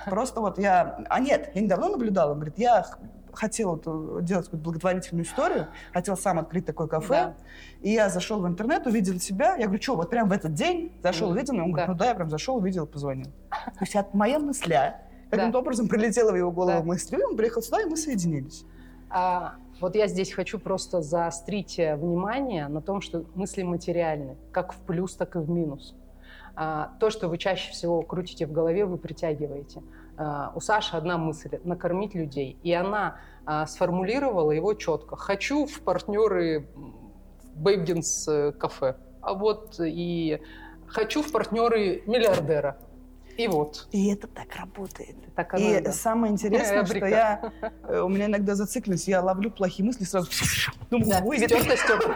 Просто вот я... А нет, я не давно наблюдал. Он говорит, я хотел эту- делать какую-то благотворительную историю, хотел сам открыть такое кафе. Да. И я зашел в интернет, увидел тебя. Я говорю, что, вот прям в этот день зашел, увидел? Он говорит, Да. ну да, я прям зашел, увидел, позвонил. То есть от моя мысля каким-то Да. образом прилетела в его голову Да. мысль, и он приехал сюда, и мы соединились. А, вот я здесь хочу просто заострить э, внимание на том, что мысли материальны, как в плюс, так и в минус. А, то, что вы чаще всего крутите в голове, вы притягиваете. А, у Саши одна мысль – накормить людей. И она а, сформулировала его четко. «Хочу в партнеры Бейбдинс э, кафе». А вот и «хочу в партнеры миллиардера». И вот. И это так работает. Так оно, И да. самое интересное, что Эврика. я, э, у меня иногда зацикленность, я ловлю плохие мысли сразу, думаю, Да, «Ой, стёрто, стёрто.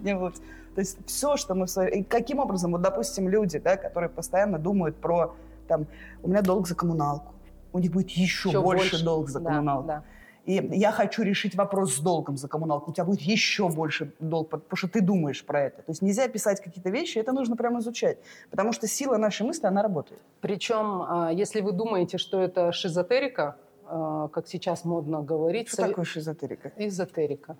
Не вот. То есть все, что мы... каким образом, вот, допустим, люди, да, которые постоянно думают про, там, у меня долг за коммуналку, у них будет еще, Ещё больше, долг за Да, коммуналку. да. И я хочу решить вопрос с долгом за коммуналку, у тебя будет еще больше долг, потому что ты думаешь про это. То есть нельзя писать какие-то вещи, это нужно прямо изучать. Потому что сила нашей мысли, она работает. Причем, а, если вы думаете, что это шизотерика, а, как сейчас модно говорить, Что сове- такое шизотерика? эзотерика.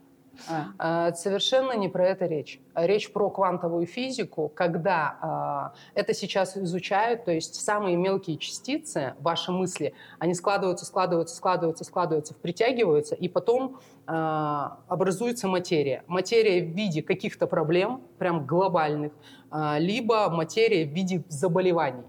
А. А, Совершенно не про это речь. А Речь про квантовую физику, когда а, это сейчас изучают, то есть самые мелкие частицы, ваши мысли, они складываются, складываются, складываются, складываются, притягиваются, и потом образуется материя. Материя в виде каких-то проблем, прям глобальных, либо материя в виде заболеваний.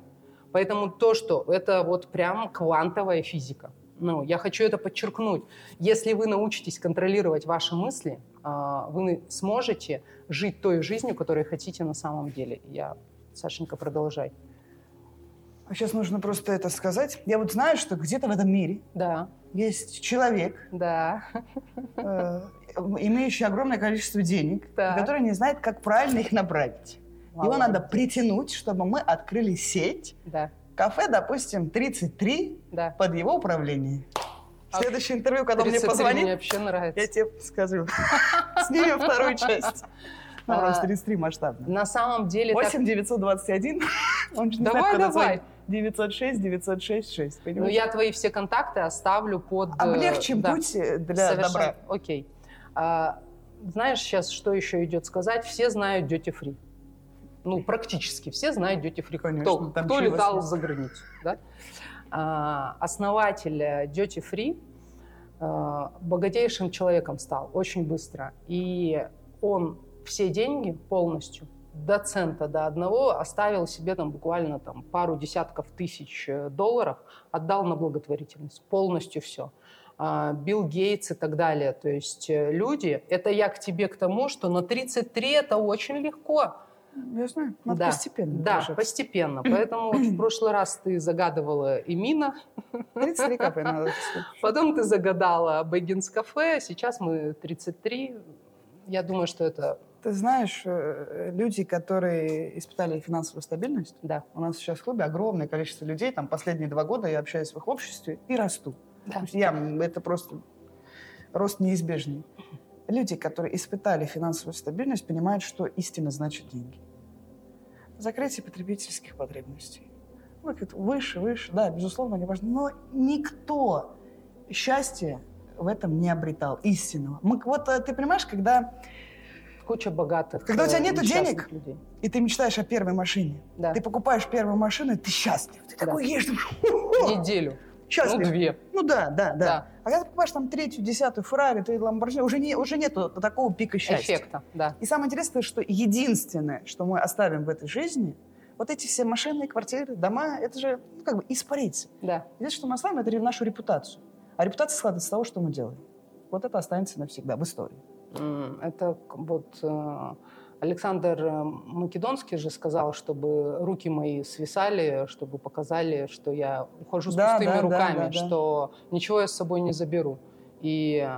Поэтому то, что это вот прям квантовая физика. Ну, я хочу это подчеркнуть. Если вы научитесь контролировать ваши мысли, а, вы сможете жить той жизнью, которую хотите на самом деле. Я, Сашенька, продолжай. А сейчас нужно просто это сказать. Я вот знаю, что где-то в этом мире Да, есть человек, да, э, имеющий огромное количество денег, Так. который не знает, как правильно их направить. Его Молодец. надо притянуть, чтобы мы открыли сеть. Да, Кафе, допустим, 33 да. под его управление. А Следующее интервью, когда мне 33 позвонит, мне вообще нравится. я тебе скажу. Снимем вторую часть. Ну, А, просто 33 масштабно. На самом деле... так- 8 921. Он же не Давай, давай. звонить. 906 906 6. Ну, Понимаешь? я твои все контакты оставлю под... э, Облегчим да. путь э, для Совершенно- добра. Окей. А, знаешь, сейчас что еще идет сказать? Все знают Duty Free. Ну, практически все знают Duty Free. Конечно, кто кто летал за границу. Да? А, основатель э, Duty Free э, богатейшим человеком стал очень быстро. И он все деньги полностью до цента, до одного оставил себе там буквально там пару десятков тысяч э, долларов, отдал на благотворительность. Полностью все. А, Билл Гейтс и так далее. То есть люди, это я к тебе к тому, что на 33 это очень легко. Я знаю, надо Да, постепенно. Да, движаться. постепенно. Поэтому вот в прошлый раз ты загадывала Эмина, 33 кафе надо. потом ты загадала Бэггинс кафе, сейчас мы 33. Я думаю, что это, Ты знаешь, э, люди, которые испытали финансовую стабильность, да. у нас сейчас в клубе огромное количество людей, там последние два года я общаюсь в их обществе и расту. Да. Я, это просто рост неизбежный. Люди, которые испытали финансовую стабильность, понимают, что истина значит деньги. Закрытие потребительских потребностей. Ну, выше, выше, да, безусловно, не важно. Но никто счастья в этом не обретал, истинного. Мы, вот э, ты понимаешь, когда Куча богатых. Когда у тебя э, несчастных денег, людей. и ты мечтаешь о первой машине, Да. ты покупаешь первую машину, и ты счастлив. Ты Да. такой едешь! Неделю. Счастлив. Ну, две. Ну да, да, да, Да. А когда ты покупаешь там третью, десятую Феррари, ты Ламборджини, уже, не, уже нету такого пика счастья. Эффекта, да. И самое интересное, что единственное, что мы оставим в этой жизни, вот эти все машины, квартиры, дома, это же ну, как бы испарится. Да. Единственное, что мы оставим, это нашу репутацию. А репутация складывается из того, что мы делаем. Вот это останется навсегда в истории. Это вот э, Александр э, Македонский же сказал, чтобы руки мои свисали, чтобы показали, что я ухожу с Да, пустыми да, да, руками, да, да. что ничего я с собой не заберу. И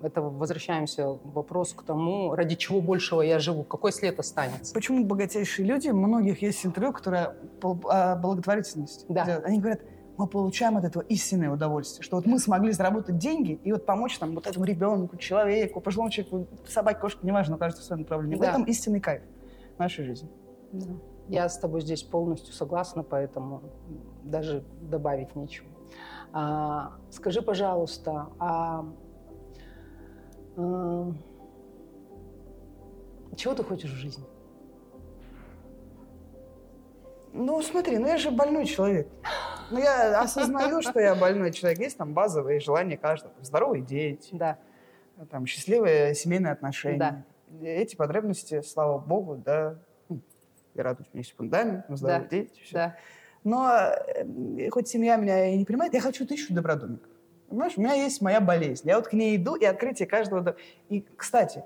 это возвращаемся к вопросу к тому, ради чего большего я живу, какой след останется. Почему богатейшие люди, у многих есть интервью, которое по о благотворительности. Да. делают. Они говорят, мы получаем от этого истинное удовольствие, что вот мы смогли заработать деньги и вот помочь там вот этому ребенку, человеку, пожилому человеку, собаке, кошке, неважно, у каждого в своем направлении. В Да. этом истинный кайф в нашей жизни. Я с тобой здесь полностью согласна, поэтому даже добавить нечего. А, скажи, пожалуйста, а, а, чего ты хочешь в жизни? Ну, смотри, ну я же больной человек. Ну, я осознаю, что я больной человек. Есть там базовые желания каждого. Здоровые дети, Да, там, счастливые семейные отношения. Да. Эти потребности, слава богу, да, ну, я радуюсь, у меня есть фундамент, здоровые Да. дети, всё. да. Но э, хоть семья меня и не понимает, я хочу тысячу добродомиков. Понимаешь, у меня есть моя болезнь. Я вот к ней иду, и открытие каждого... до- И, кстати,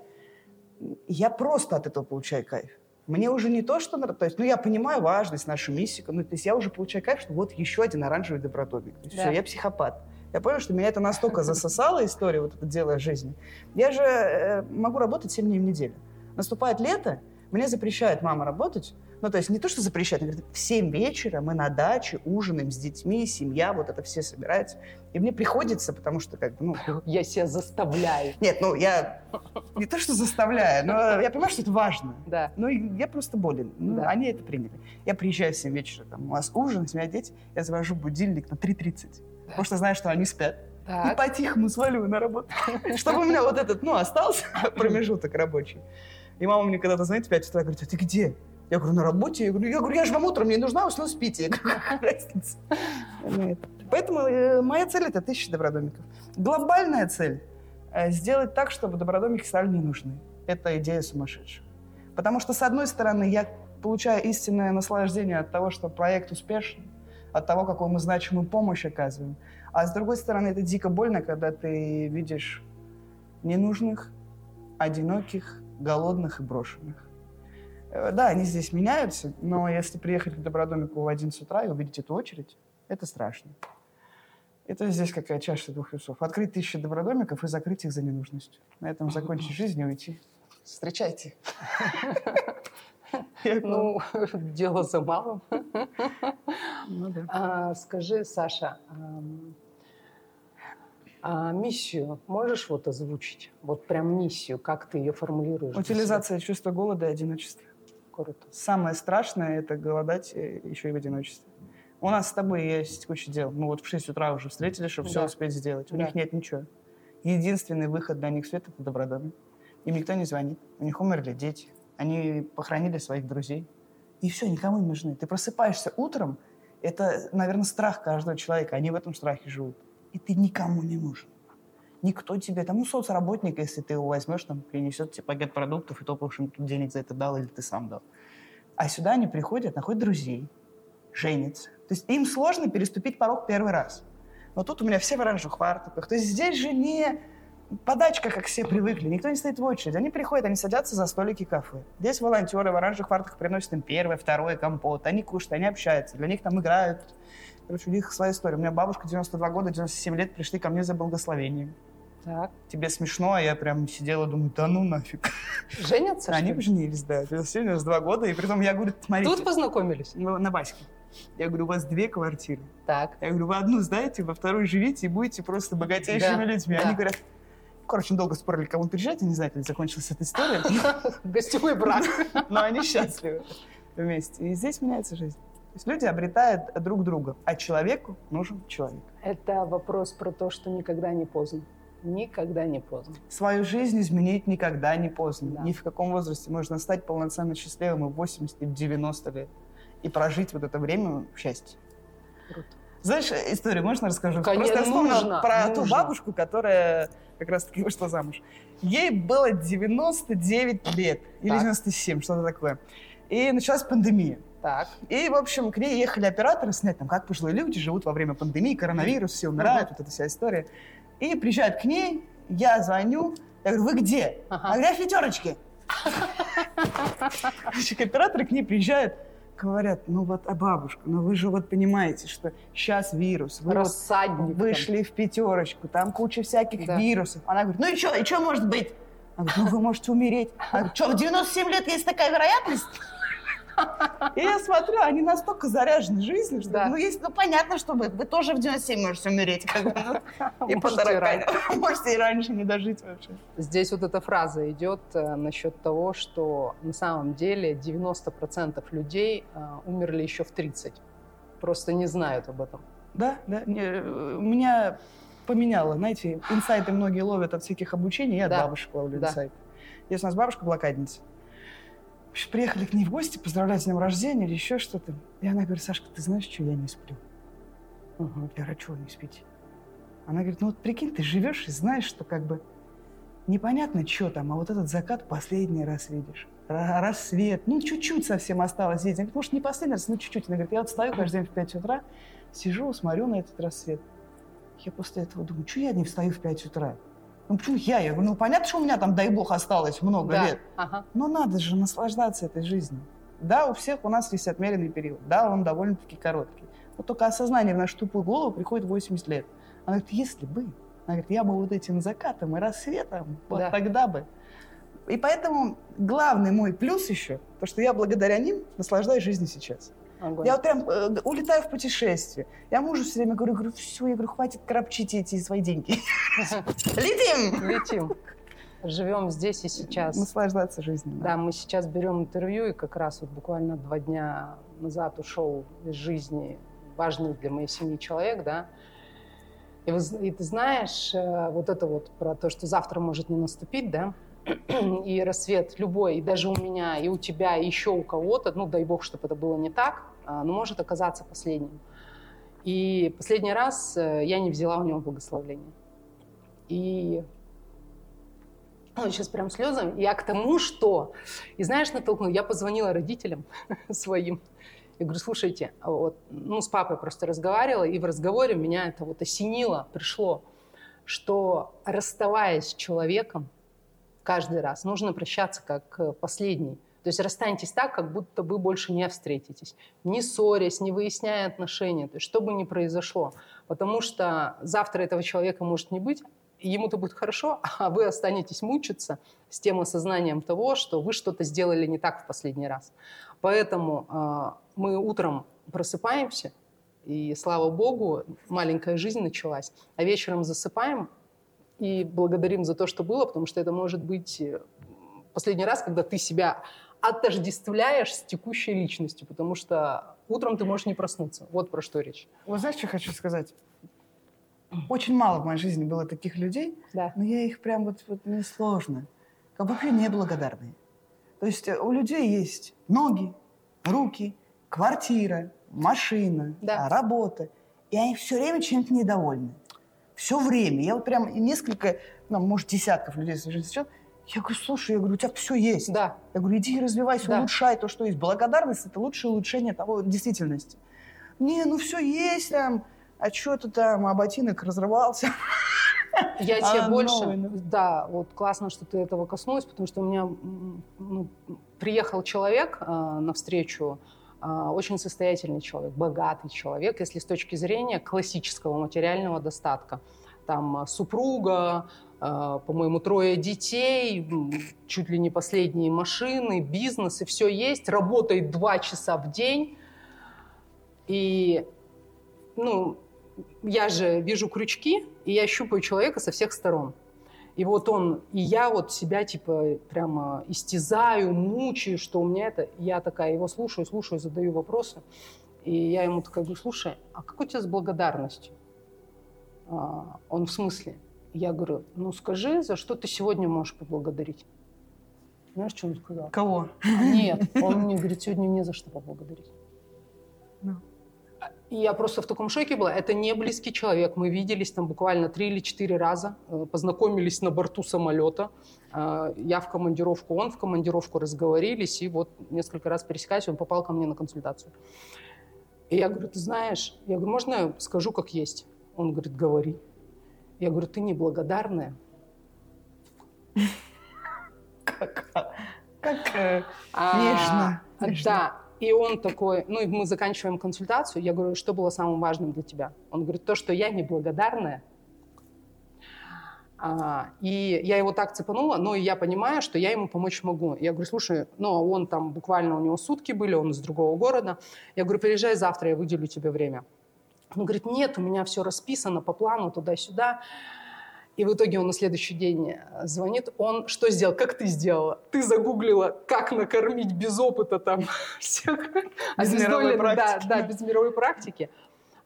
я просто от этого получаю кайф. Мне уже не то, что... То есть, ну, я понимаю важность нашей миссии. Ну, то есть я уже получаю кайф, что вот еще один оранжевый добродомик. То есть Да. все, я психопат. Я понял, что меня это настолько засосало, история, вот это дело жизни. Я же э, могу работать 7 дней в неделю. Наступает лето, мне запрещает мама работать. Ну, то есть не то, что запрещает, она говорит, в 7 вечера мы на даче ужинаем с детьми, семья, вот это все собирается. И мне приходится, потому что, как бы, ну, Я себя заставляю. нет, ну, я не то, что заставляю, но я понимаю, что это важно. Да, Ну, и я просто болен. Ну, Да. Они это приняли. Я приезжаю в 7 вечера, там, у нас ужин, семья, дети, я завожу будильник на 3.30, потому что знаю, что они спят. И так. по-тихому сваливаю на работу, чтобы у меня вот этот, ну, остался промежуток рабочий. И мама мне когда-то, знаете, в 5 утра говорит, а ты где? Я говорю, на работе. Я говорю, я, говорю, я же вам утром не нужна, вы снова спите. Я говорю, разница? Ну. Поэтому э, моя цель – это тысяча добродомиков. Глобальная цель э, – сделать так, чтобы добродомики стали не нужны. Это идея сумасшедшая. Потому что, с одной стороны, я получаю истинное наслаждение от того, что проект успешен, от того, какую мы значимую помощь оказываем. А с другой стороны, это дико больно, когда ты видишь ненужных, одиноких, голодных и брошенных. Э, Да, они здесь меняются, но если приехать к Добродомику в 11 утра и увидеть эту очередь, это страшно. Это здесь какая чаша двух весов. Открыть тысячи добродомиков и закрыть их за ненужностью. На этом закончить жизнь и уйти. Встречайте. Ну, дело за малым. Ну. А, скажи, Саша, а миссию можешь вот озвучить? Вот прям миссию, как ты ее формулируешь? Утилизация чувства голода и одиночества. Круто. Самое страшное – это голодать э, еще и в одиночестве. У нас с тобой есть куча дел. Мы вот в 6 утра уже встретились, чтобы все Да. успеть сделать. У Да. них нет ничего. Единственный выход для них свет – это добродомик. Им никто не звонит. У них умерли дети. Они похоронили своих друзей. И все, никому не нужны. Ты просыпаешься утром, это, наверное, страх каждого человека. Они в этом страхе живут. И ты никому не нужен. Никто тебе, там, ну, соцработник, если ты его возьмешь, там, принесет тебе пакет продуктов, и то, ему тут денег за это дал или ты сам дал. А сюда они приходят, находят друзей, женятся. То есть им сложно переступить порог первый раз. Но тут у меня все в оранжевых фартуках. То есть здесь же не подачка, как все привыкли. Никто не стоит в очереди. Они приходят, они садятся за столики кафе. Здесь волонтеры в оранжевых фартуках приносят им первое, второе компот. Они кушают, они общаются. Для них там играют. Короче, у них своя история. У меня бабушка 92 года, 97 лет пришли ко мне за благословением. Так. Тебе смешно, а я прям сидела, думаю, да ну нафиг. Женятся? Они поженились, да. 92 года, и при том я говорю, смотрите, Тут познакомились? на Ваське. Я говорю, у вас две квартиры. Так. Я говорю, вы одну сдаете, во вторую живите и будете просто богатейшими Да, людьми. да. Они говорят, короче, долго спорили, кому приезжать, я не знаю, как закончилась эта история, Гостевой брак. но они счастливы вместе. И здесь меняется жизнь. То есть люди обретают друг друга, а человеку нужен человек. Это вопрос про то, что никогда не поздно. Никогда не поздно. Свою жизнь изменить никогда не поздно. Да. Ни в каком возрасте можно стать полноценно счастливым и в 80, и в 90 лет. И прожить вот это время в счастье. Круто. Знаешь, историю можно расскажу? Конечно, Просто я вспомнила нужно, про нужно. ту бабушку, которая как раз-таки вышла замуж. Ей было 99 лет, или Так. 97, что-то такое. И началась пандемия. Так. И, в общем, к ней ехали операторы снять, там, как пожилые люди живут во время пандемии, коронавирус, все умирают, вот эта вся история. И приезжают к ней, я звоню, я говорю, вы где? Ага. В пятерочке. Значит, операторы к ней приезжают, говорят, ну вот, а бабушка, ну вы же вот понимаете, что сейчас вирус, вы вот Рассадник. там. вышли в пятерочку, там куча всяких Да. вирусов. Она говорит, ну и что, и что может быть? Она говорит, ну вы можете умереть. Она говорит, что, в 97 лет есть такая вероятность? И я смотрю, они настолько заряжены жизнью, что Да. ну, есть, ну понятно, что вы, вы тоже в 97 можете умереть. как бы, ну, И раньше. Можете и раньше не дожить вообще. Здесь вот эта фраза идет э, насчет того, что на самом деле 90% людей э, умерли еще в 30. Просто не знают об этом. Да, да. Не, э, Меня поменяло, знаете, инсайты многие ловят от всяких обучений, я от Да. бабушек ловлю Да. инсайты. Есть у нас бабушка блокадница. Общем, Приехали к ней в гости, поздравлять с днем рождения или еще что-то. И она говорит, Сашка, ты знаешь, что я не сплю? Мгм. Я говорю, а чего не спите? Она говорит, ну вот прикинь, ты живешь и знаешь, что как бы непонятно, что там, а вот этот закат последний раз видишь. Ра- Рассвет, ну чуть-чуть совсем осталось видеть. Она говорит, может, не последний раз, ну чуть-чуть. Она говорит, я вот встаю каждый день в 5 утра, сижу, смотрю на этот рассвет. Я после этого думаю, что я не встаю в 5 утра? Ну почему я? Я говорю, ну понятно, что у меня там, дай бог, осталось много Да. лет. Ага. Но надо же наслаждаться этой жизнью. Да, у всех у нас есть отмеренный период. Да, он довольно-таки короткий. Вот только осознание в нашу тупую голову приходит в 80 лет. Она говорит, если бы, она говорит, я бы вот этим закатом и рассветом, вот Да. тогда бы. И поэтому главный мой плюс еще, то, что я благодаря ним наслаждаюсь жизнью сейчас. Огонь. Я вот прям э, улетаю в путешествие. Я мужу все время говорю, говорю, все, я говорю, хватит коробчить эти свои деньги. Летим! Летим. Живем здесь и сейчас. Наслаждаться жизнью. Да, мы сейчас берем интервью, и как раз вот буквально два дня назад ушел из жизни важный для моей семьи человек, да. И, вы и ты знаешь, э, вот это вот про то, что завтра может не наступить, да, и рассвет любой, и даже у меня, и у тебя, и еще у кого-то, ну, дай бог, чтобы это было не так, а, но может оказаться последним. И последний раз э, я не взяла у него благословления. И Ой, сейчас прям слезы. Я к тому, что... И знаешь, натолкнул, я позвонила родителям своим. Я говорю, слушайте, а вот, ну, с папой просто разговаривала, и в разговоре меня это вот осенило, пришло, что расставаясь с человеком каждый раз, нужно прощаться как последний. То есть расстаньтесь так, как будто вы больше не встретитесь. Не ссорясь, не выясняя отношения, то есть что бы ни произошло. Потому что завтра этого человека может не быть, ему-то будет хорошо, а вы останетесь мучиться с тем осознанием того, что вы что-то сделали не так в последний раз. Поэтому э, мы утром просыпаемся, и слава богу, маленькая жизнь началась, а вечером засыпаем и благодарим за то, что было, потому что это может быть э, последний раз, когда ты себя отождествляешь с текущей личностью, потому что утром ты можешь не проснуться. Вот про что речь. Вот знаешь, что хочу сказать? Очень мало в моей жизни было таких людей, Да. но я их прям вот, вот мне сложно. Как вообще неблагодарные. То есть э, у людей есть ноги, руки, квартира, машина, Да. работа. И они все время чем-то недовольны. Все время. Я вот прям несколько, ну, может, десятков людей встречал. Я говорю, слушай, я говорю, у тебя все есть. Да. Я говорю, иди развивайся, Да. улучшай то, что есть. Благодарность – это лучшее улучшение того действительности. Не, ну все есть там, а что ты там, а ботинок разрывался. Я А тебе больше, новый, ну. да, вот классно, что ты этого коснулась, потому что у меня ну, приехал человек э, навстречу, э, очень состоятельный человек, богатый человек, если с точки зрения классического материального достатка. Там э, супруга, э, по-моему, трое детей, чуть ли не последние машины, бизнес, и все есть, работает два часа в день. И, ну, я же вижу крючки, и я щупаю человека со всех сторон. И вот он, и я вот себя типа прямо истязаю, мучаю, что у меня это. Я такая его слушаю, слушаю, задаю вопросы. И я ему такая говорю, слушай, а как у тебя с благодарностью? А, он в смысле? Я говорю, ну скажи, за что ты сегодня можешь поблагодарить? Знаешь, что он сказал? Кого? Нет, он мне говорит, сегодня не за что поблагодарить. Ну. И я просто в таком шоке была. Это не близкий человек. Мы виделись там буквально три или четыре раза, э, познакомились на борту самолета. Э, я в командировку, он в командировку, разговорились, и вот несколько раз пересекаясь, он попал ко мне на консультацию. И я говорю, ты знаешь, я говорю, можно я скажу, как есть? Он говорит, говори. Я говорю, ты неблагодарная. Как, как э, нежно, А, нежно. Да. И он такой, ну и мы заканчиваем консультацию. Я говорю, что было самым важным для тебя? Он говорит, то, что я неблагодарная. А, и я его так цепанула, но я понимаю, что я ему помочь могу. Я говорю, слушай, ну а он там буквально у него сутки были, он из другого города. Я говорю, приезжай завтра, я выделю тебе время. Он говорит, нет, у меня все расписано по плану туда-сюда. И в итоге он на следующий день э, звонит. Он что сделал? Как ты сделала? Ты загуглила, как накормить без опыта там всех Без мировой обездоленных, да, практики. да, без мировой практики.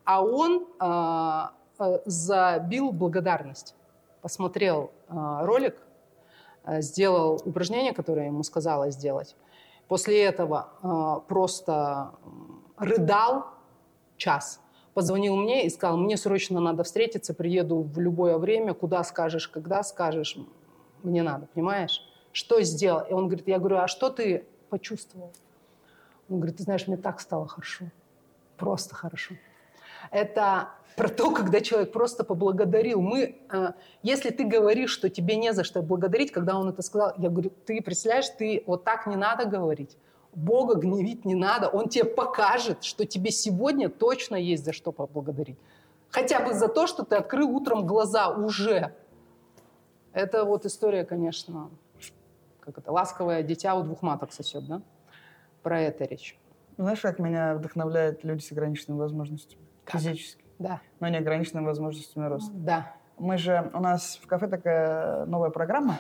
А он а, а, забил благодарность. Посмотрел ролик, сделал упражнение, которое ему сказала сделать. После этого просто рыдал час. Позвонил мне и сказал, мне срочно надо встретиться, приеду в любое время, куда скажешь, когда скажешь, мне надо, понимаешь? Что сделал? И он говорит, я говорю, а что ты почувствовал? Он говорит, ты знаешь, мне так стало хорошо, просто хорошо. Это про то, когда человек просто поблагодарил. Мы, э, если ты говоришь, что тебе не за что благодарить, когда он это сказал, я говорю, ты представляешь, ты вот так не надо говорить. Бога гневить не надо, Он тебе покажет, что тебе сегодня точно есть за что поблагодарить. Хотя бы за то, что ты открыл утром глаза уже. Это вот история, конечно, как это, ласковое дитя у двух маток сосет, да? Про это речь. Знаешь, как меня вдохновляют люди с ограниченными возможностями? Как? Физически, Да, но не ограниченными возможностями роста. да. Мы же, у нас в кафе такая новая программа,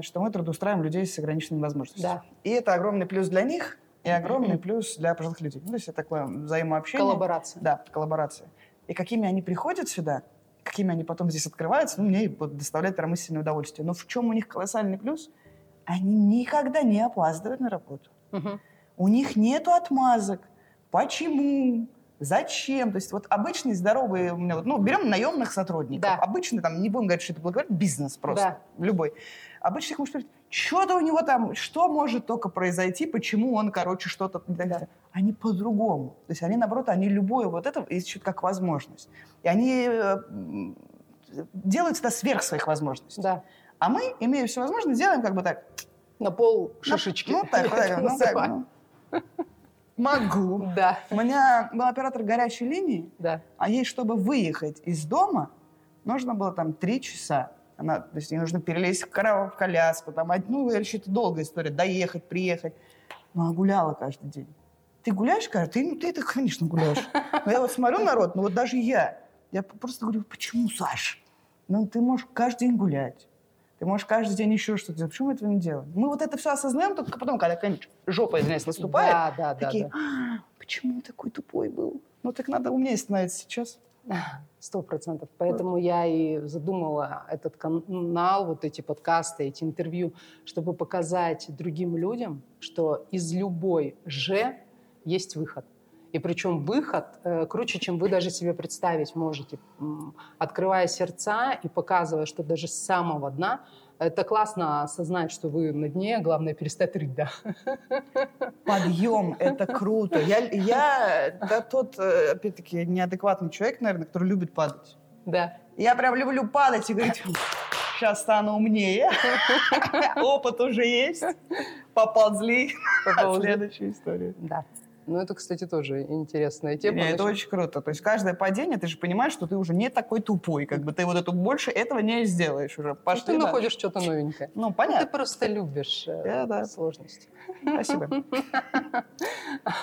что мы трудоустраиваем людей с ограниченными возможностями. Да. И это огромный плюс для них, и огромный плюс для пожилых людей. Ну, то есть это такое взаимообщение. Коллаборация. Да, коллаборация. И какими они приходят сюда, какими они потом здесь открываются, ну, мне вот доставляет прям истинное удовольствие. Но в чем у них колоссальный плюс? Они никогда не опаздывают на работу. Мгм. У них нету отмазок. Почему? Зачем? То есть вот обычный здоровый, у меня вот, ну, берем наемных сотрудников. Да. Обычный, там, не будем говорить, что это благотворительный бизнес просто, любой. Обычный может сказать, что-то у него там, что может только произойти, почему он, короче, что-то... Да. Они по-другому. То есть они, наоборот, они любое вот это ищут как возможность. И они э, делают это сверх своих возможностей. Да. А мы, имея всю возможность, делаем как бы так, На пол шишечки. ну, так, так, ну, так, ну. Могу. Да, У меня был оператор горячей линии, да. а ей, чтобы выехать из дома, нужно было там три часа. Она, то есть ей нужно перелезть в, коляску, там, ну, вообще это долгая история, доехать, приехать. Ну, а гуляла каждый день. Ты гуляешь, каждый? Ты, ну, ты это, конечно, гуляешь. Но я вот смотрю народ, ну, вот даже я, я просто говорю, почему, Саш? Ну, ты можешь каждый день гулять. Ты можешь каждый день еще что-то делать. Почему мы этого не делаем? Мы вот это все осознаем только потом, когда какая-нибудь жопа, извиняюсь, наступает. Да, да, да, такие, да. «А, почему такой тупой был? Ну, так надо умнее становиться сейчас. Сто процентов. Поэтому я и задумала этот канал, вот эти подкасты, эти интервью, чтобы показать другим людям, что из любой «же» есть выход. И причем выход э, круче, чем вы даже себе представить можете. Открывая сердца и показывая, что даже с самого дна, это классно осознать, что вы на дне, главное перестать рыть, да. Подъем, это круто. Я, я да, тот, э, опять-таки, неадекватный человек, наверное, который любит падать. Да. Я прям люблю падать и говорить, сейчас стану умнее. Опыт уже есть. Поползли. Поползли. Следующая история. Да. Ну, это, кстати, тоже интересная тема. Не, это очень круто. То есть каждое падение, ты же понимаешь, что ты уже не такой тупой. Как бы ты вот это больше этого не сделаешь уже. Ну, Пошли ты дальше. находишь что-то новенькое. Ну, Ты понятно. просто любишь э, Да, да. сложности. Спасибо.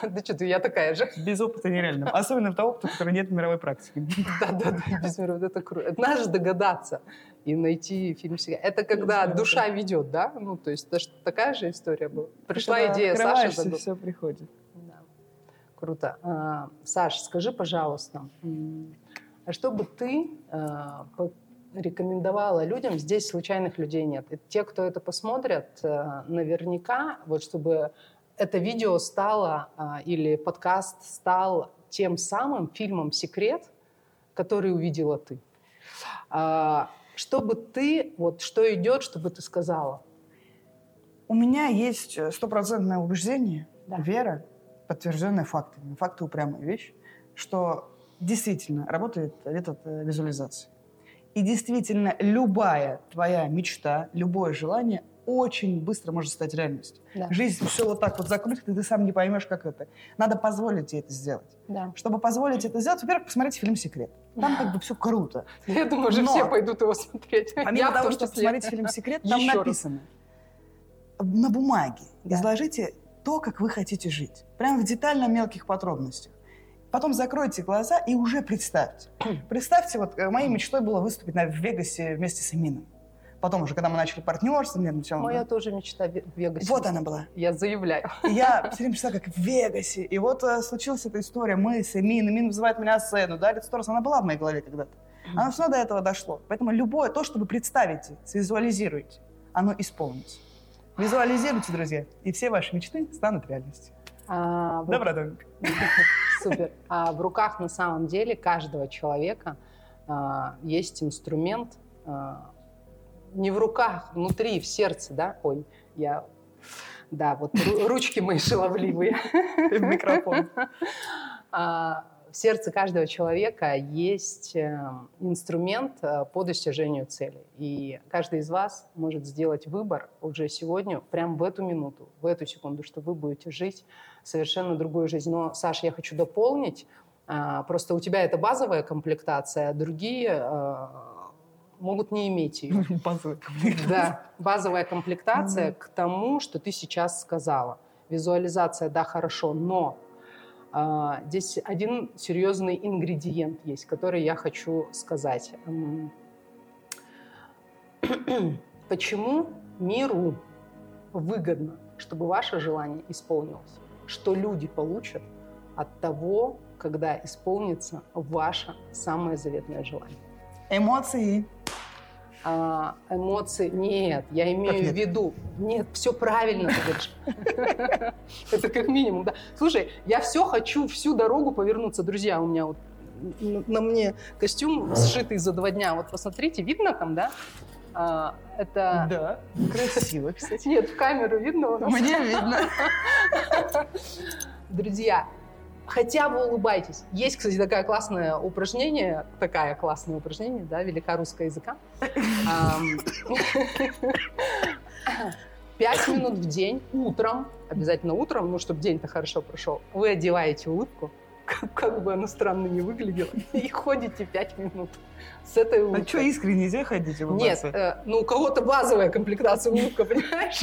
Да что ты, я такая же. Без опыта нереально. Особенно того опыта, который нет в мировой практике. Да-да-да, без мира, вот это круто. Надо же догадаться и найти фильм себя. Это когда Да, душа ведет, да? Ну, то есть такая же история была. Пришла идея, Саша все приходит. Круто. А, Саш, скажи, пожалуйста, а что бы ты а, рекомендовала людям, здесь случайных людей нет, и те, кто это посмотрят, а, наверняка, вот чтобы это видео стало или подкаст стал тем самым фильмом «Секрет», который увидела ты. Чтобы ты, вот что идет, чтобы ты сказала? У меня есть стопроцентное убеждение, Да. вера, подтвержденная фактами. Факты упрямая вещь, что действительно работает метод э, визуализации. И действительно любая твоя мечта, любое желание очень быстро может стать реальностью. Да. Жизнь все вот так вот закрутит, и ты сам не поймешь, как это. Надо позволить тебе это сделать. Да. Чтобы позволить это сделать, во-первых, посмотрите фильм «Секрет». Там как бы все круто. Я думаю, уже Но- все пойдут его смотреть. Помимо Я того, что посмотреть фильм «Секрет», там Еще раз. написано на бумаге. Да. Изложите то, как вы хотите жить. Прямо в детально мелких подробностях. Потом закройте глаза и уже представьте. Представьте, вот э, моей мечтой было выступить на, в Вегасе вместе с Эмином. Потом уже, когда мы начали партнерство, мне начало... Моя тоже мечта в Вегасе. Вот она была. Я заявляю. И я все время представляла, как в Вегасе. И вот э, случилась эта история. Мы с Эмин, Эмин вызывает меня сцену. Дарит Сторос, она была в моей голове когда-то. Оно все до этого дошло. Поэтому любое то, что вы представите, свизуализируете, оно исполнится. Визуализируйте, друзья, и все ваши мечты станут реальностью. А, Добро, Домик. Супер. А в руках на самом деле каждого человека а, есть инструмент а, не в руках, внутри, в сердце, да? Ой, я... Да, вот ру- ручки мои шаловливые. В микрофон. В сердце каждого человека есть э, инструмент э, по достижению цели. И каждый из вас может сделать выбор уже сегодня, прямо в эту минуту, в эту секунду, что вы будете жить совершенно другую жизнь. Но, Саша, я хочу дополнить. а, Просто у тебя это базовая комплектация, а другие э, могут не иметь ее. Базовый Да, базовая комплектация к тому, что ты сейчас сказала. Визуализация, да, хорошо, но здесь один серьезный ингредиент есть, который я хочу сказать. Почему миру выгодно, чтобы ваше желание исполнилось? Что люди получат от того, когда исполнится ваше самое заветное желание? Эмоции. А, эмоции. Нет, я имею нет? в виду. Нет, все правильно ты говоришь. Это как минимум, да. Слушай, я все хочу всю дорогу повернуться. Друзья, у меня вот на мне костюм сшитый за два дня. Вот посмотрите, видно там, да? А, Это... Да. Красиво, кстати. Нет, в камеру видно у нас? Мне видно. Друзья, хотя бы улыбайтесь. Есть, кстати, такое классное упражнение, такая классное упражнение, да, велика русского языка. Пять минут в день, утром, обязательно утром, ну, чтобы день-то хорошо прошел, вы одеваете улыбку, как, как бы оно странно не выглядело, и ходите пять минут с этой А улыбкой. что, искренне нельзя ходить и Нет, улыбаться? э, ну у кого-то базовая комплектация улыбка, понимаешь?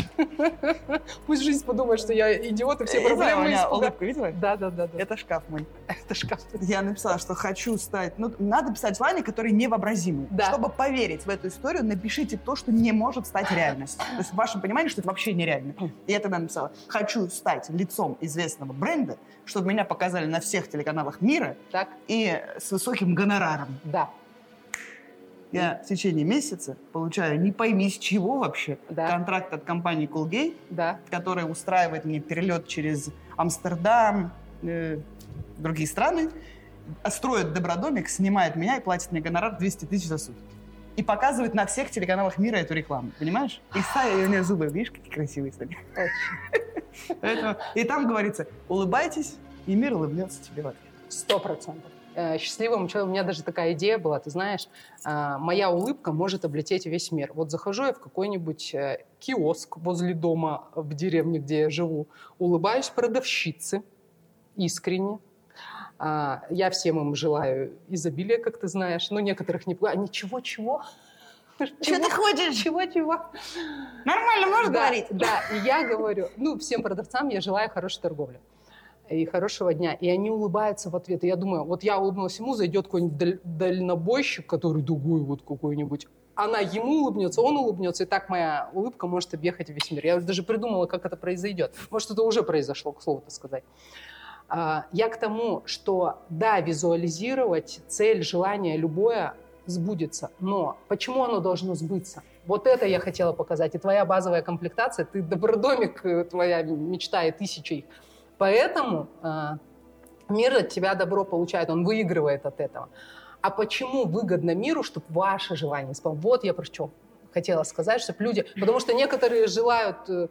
Пусть жизнь подумает, что я идиот, и все у проблемы меня испуга- улыбку видела? Да, да, да. Это шкаф мой. Это шкаф. Я написала, что хочу стать... Ну, надо писать желания, которые невообразимы. Да. Чтобы поверить в эту историю, напишите то, что не может стать реальностью. То есть в вашем понимании, что это вообще нереально. И я тогда написала, хочу стать лицом известного бренда, чтобы меня показали на всех телеканалах мира Так, и с высоким гонораром. да, Я в течение месяца получаю не пойми с чего вообще Да. контракт от компании Colgate, да. которая устраивает мне перелет через Амстердам, э, другие страны, а строит добродомик, снимает меня и платит мне гонорар 200 тысяч за сутки. И показывает на всех телеканалах мира эту рекламу, понимаешь? И ставит у меня зубы, видишь, какие красивые стали. Поэтому- И там говорится, улыбайтесь, и мир улыбнется тебе в ответ. Сто процентов. Э, Счастливым человеком. У меня даже такая идея была, ты знаешь, а, моя улыбка может облететь весь мир. Вот захожу я в какой-нибудь э, киоск возле дома в деревне, где я живу, улыбаюсь продавщице искренне. А, Я всем им желаю изобилия, как ты знаешь. Ну, некоторых не... А ничего-чего? Чего ты хочешь? Чего-чего? Нормально, можешь да, говорить? Да, и я говорю, ну, всем продавцам я желаю хорошей торговли и хорошего дня. И они улыбаются в ответ. И я думаю, вот я улыбнулась ему, зайдет какой-нибудь даль- дальнобойщик, который дугой вот какой-нибудь, она ему улыбнется, он улыбнется, и так моя улыбка может объехать весь мир. Я даже придумала, как это произойдет. Может, это уже произошло, к слову-то сказать. А, Я к тому, что да, визуализировать цель, желание любое сбудется, но почему оно должно сбыться? Вот это я хотела показать. И твоя базовая комплектация, ты добродомик, э, твоя мечта и тысяча их. Поэтому а, Мир от тебя добро получает, он выигрывает от этого. А почему выгодно миру, чтобы ваше желание исполнить? Вот я про что хотела сказать, чтобы люди... Потому что некоторые желают, э,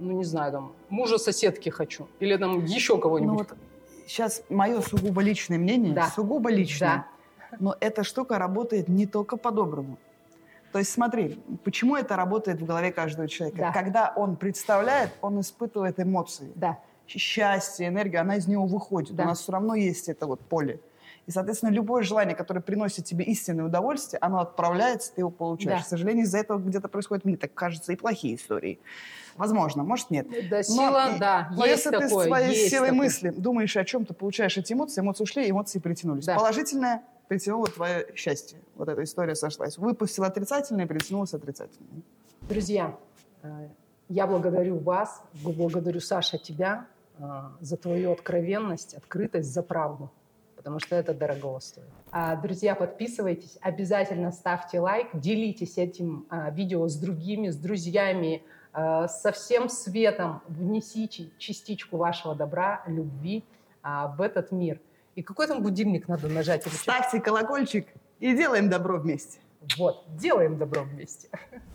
ну, не знаю, там, мужа соседки хочу. Или там еще кого-нибудь. Ну, вот сейчас мое сугубо личное мнение, да. сугубо личное. Да. Но эта штука работает не только по-доброму. То есть смотри, почему это работает в голове каждого человека? Да. Когда он представляет, он испытывает эмоции. Да. Счастье, энергия, она из него выходит. Да. У нас все равно есть это вот поле. И, соответственно, любое желание, которое приносит тебе истинное удовольствие, оно отправляется, ты его получаешь. Да. К сожалению, из-за этого где-то происходят, мне так кажется, и плохие истории. Возможно, может нет. Да, сила, но, да, но есть если такое, ты своей есть силой такое. мысли думаешь о чем-то, получаешь эти эмоции, эмоции ушли, эмоции притянулись. Да. Положительное притянуло твое счастье. Вот эта история сошлась. Выпустила отрицательное, притянулось отрицательное. Друзья, э, я благодарю вас, благодарю, Саша, тебя э, за твою откровенность, открытость, за правду потому что это дорого стоит. А, друзья, подписывайтесь, обязательно ставьте лайк, делитесь этим а, видео с другими, с друзьями, со всем светом. Внесите частичку вашего добра, любви в этот мир. И какой там будильник надо нажать? Ставьте колокольчик и делаем добро вместе. Вот, делаем добро вместе.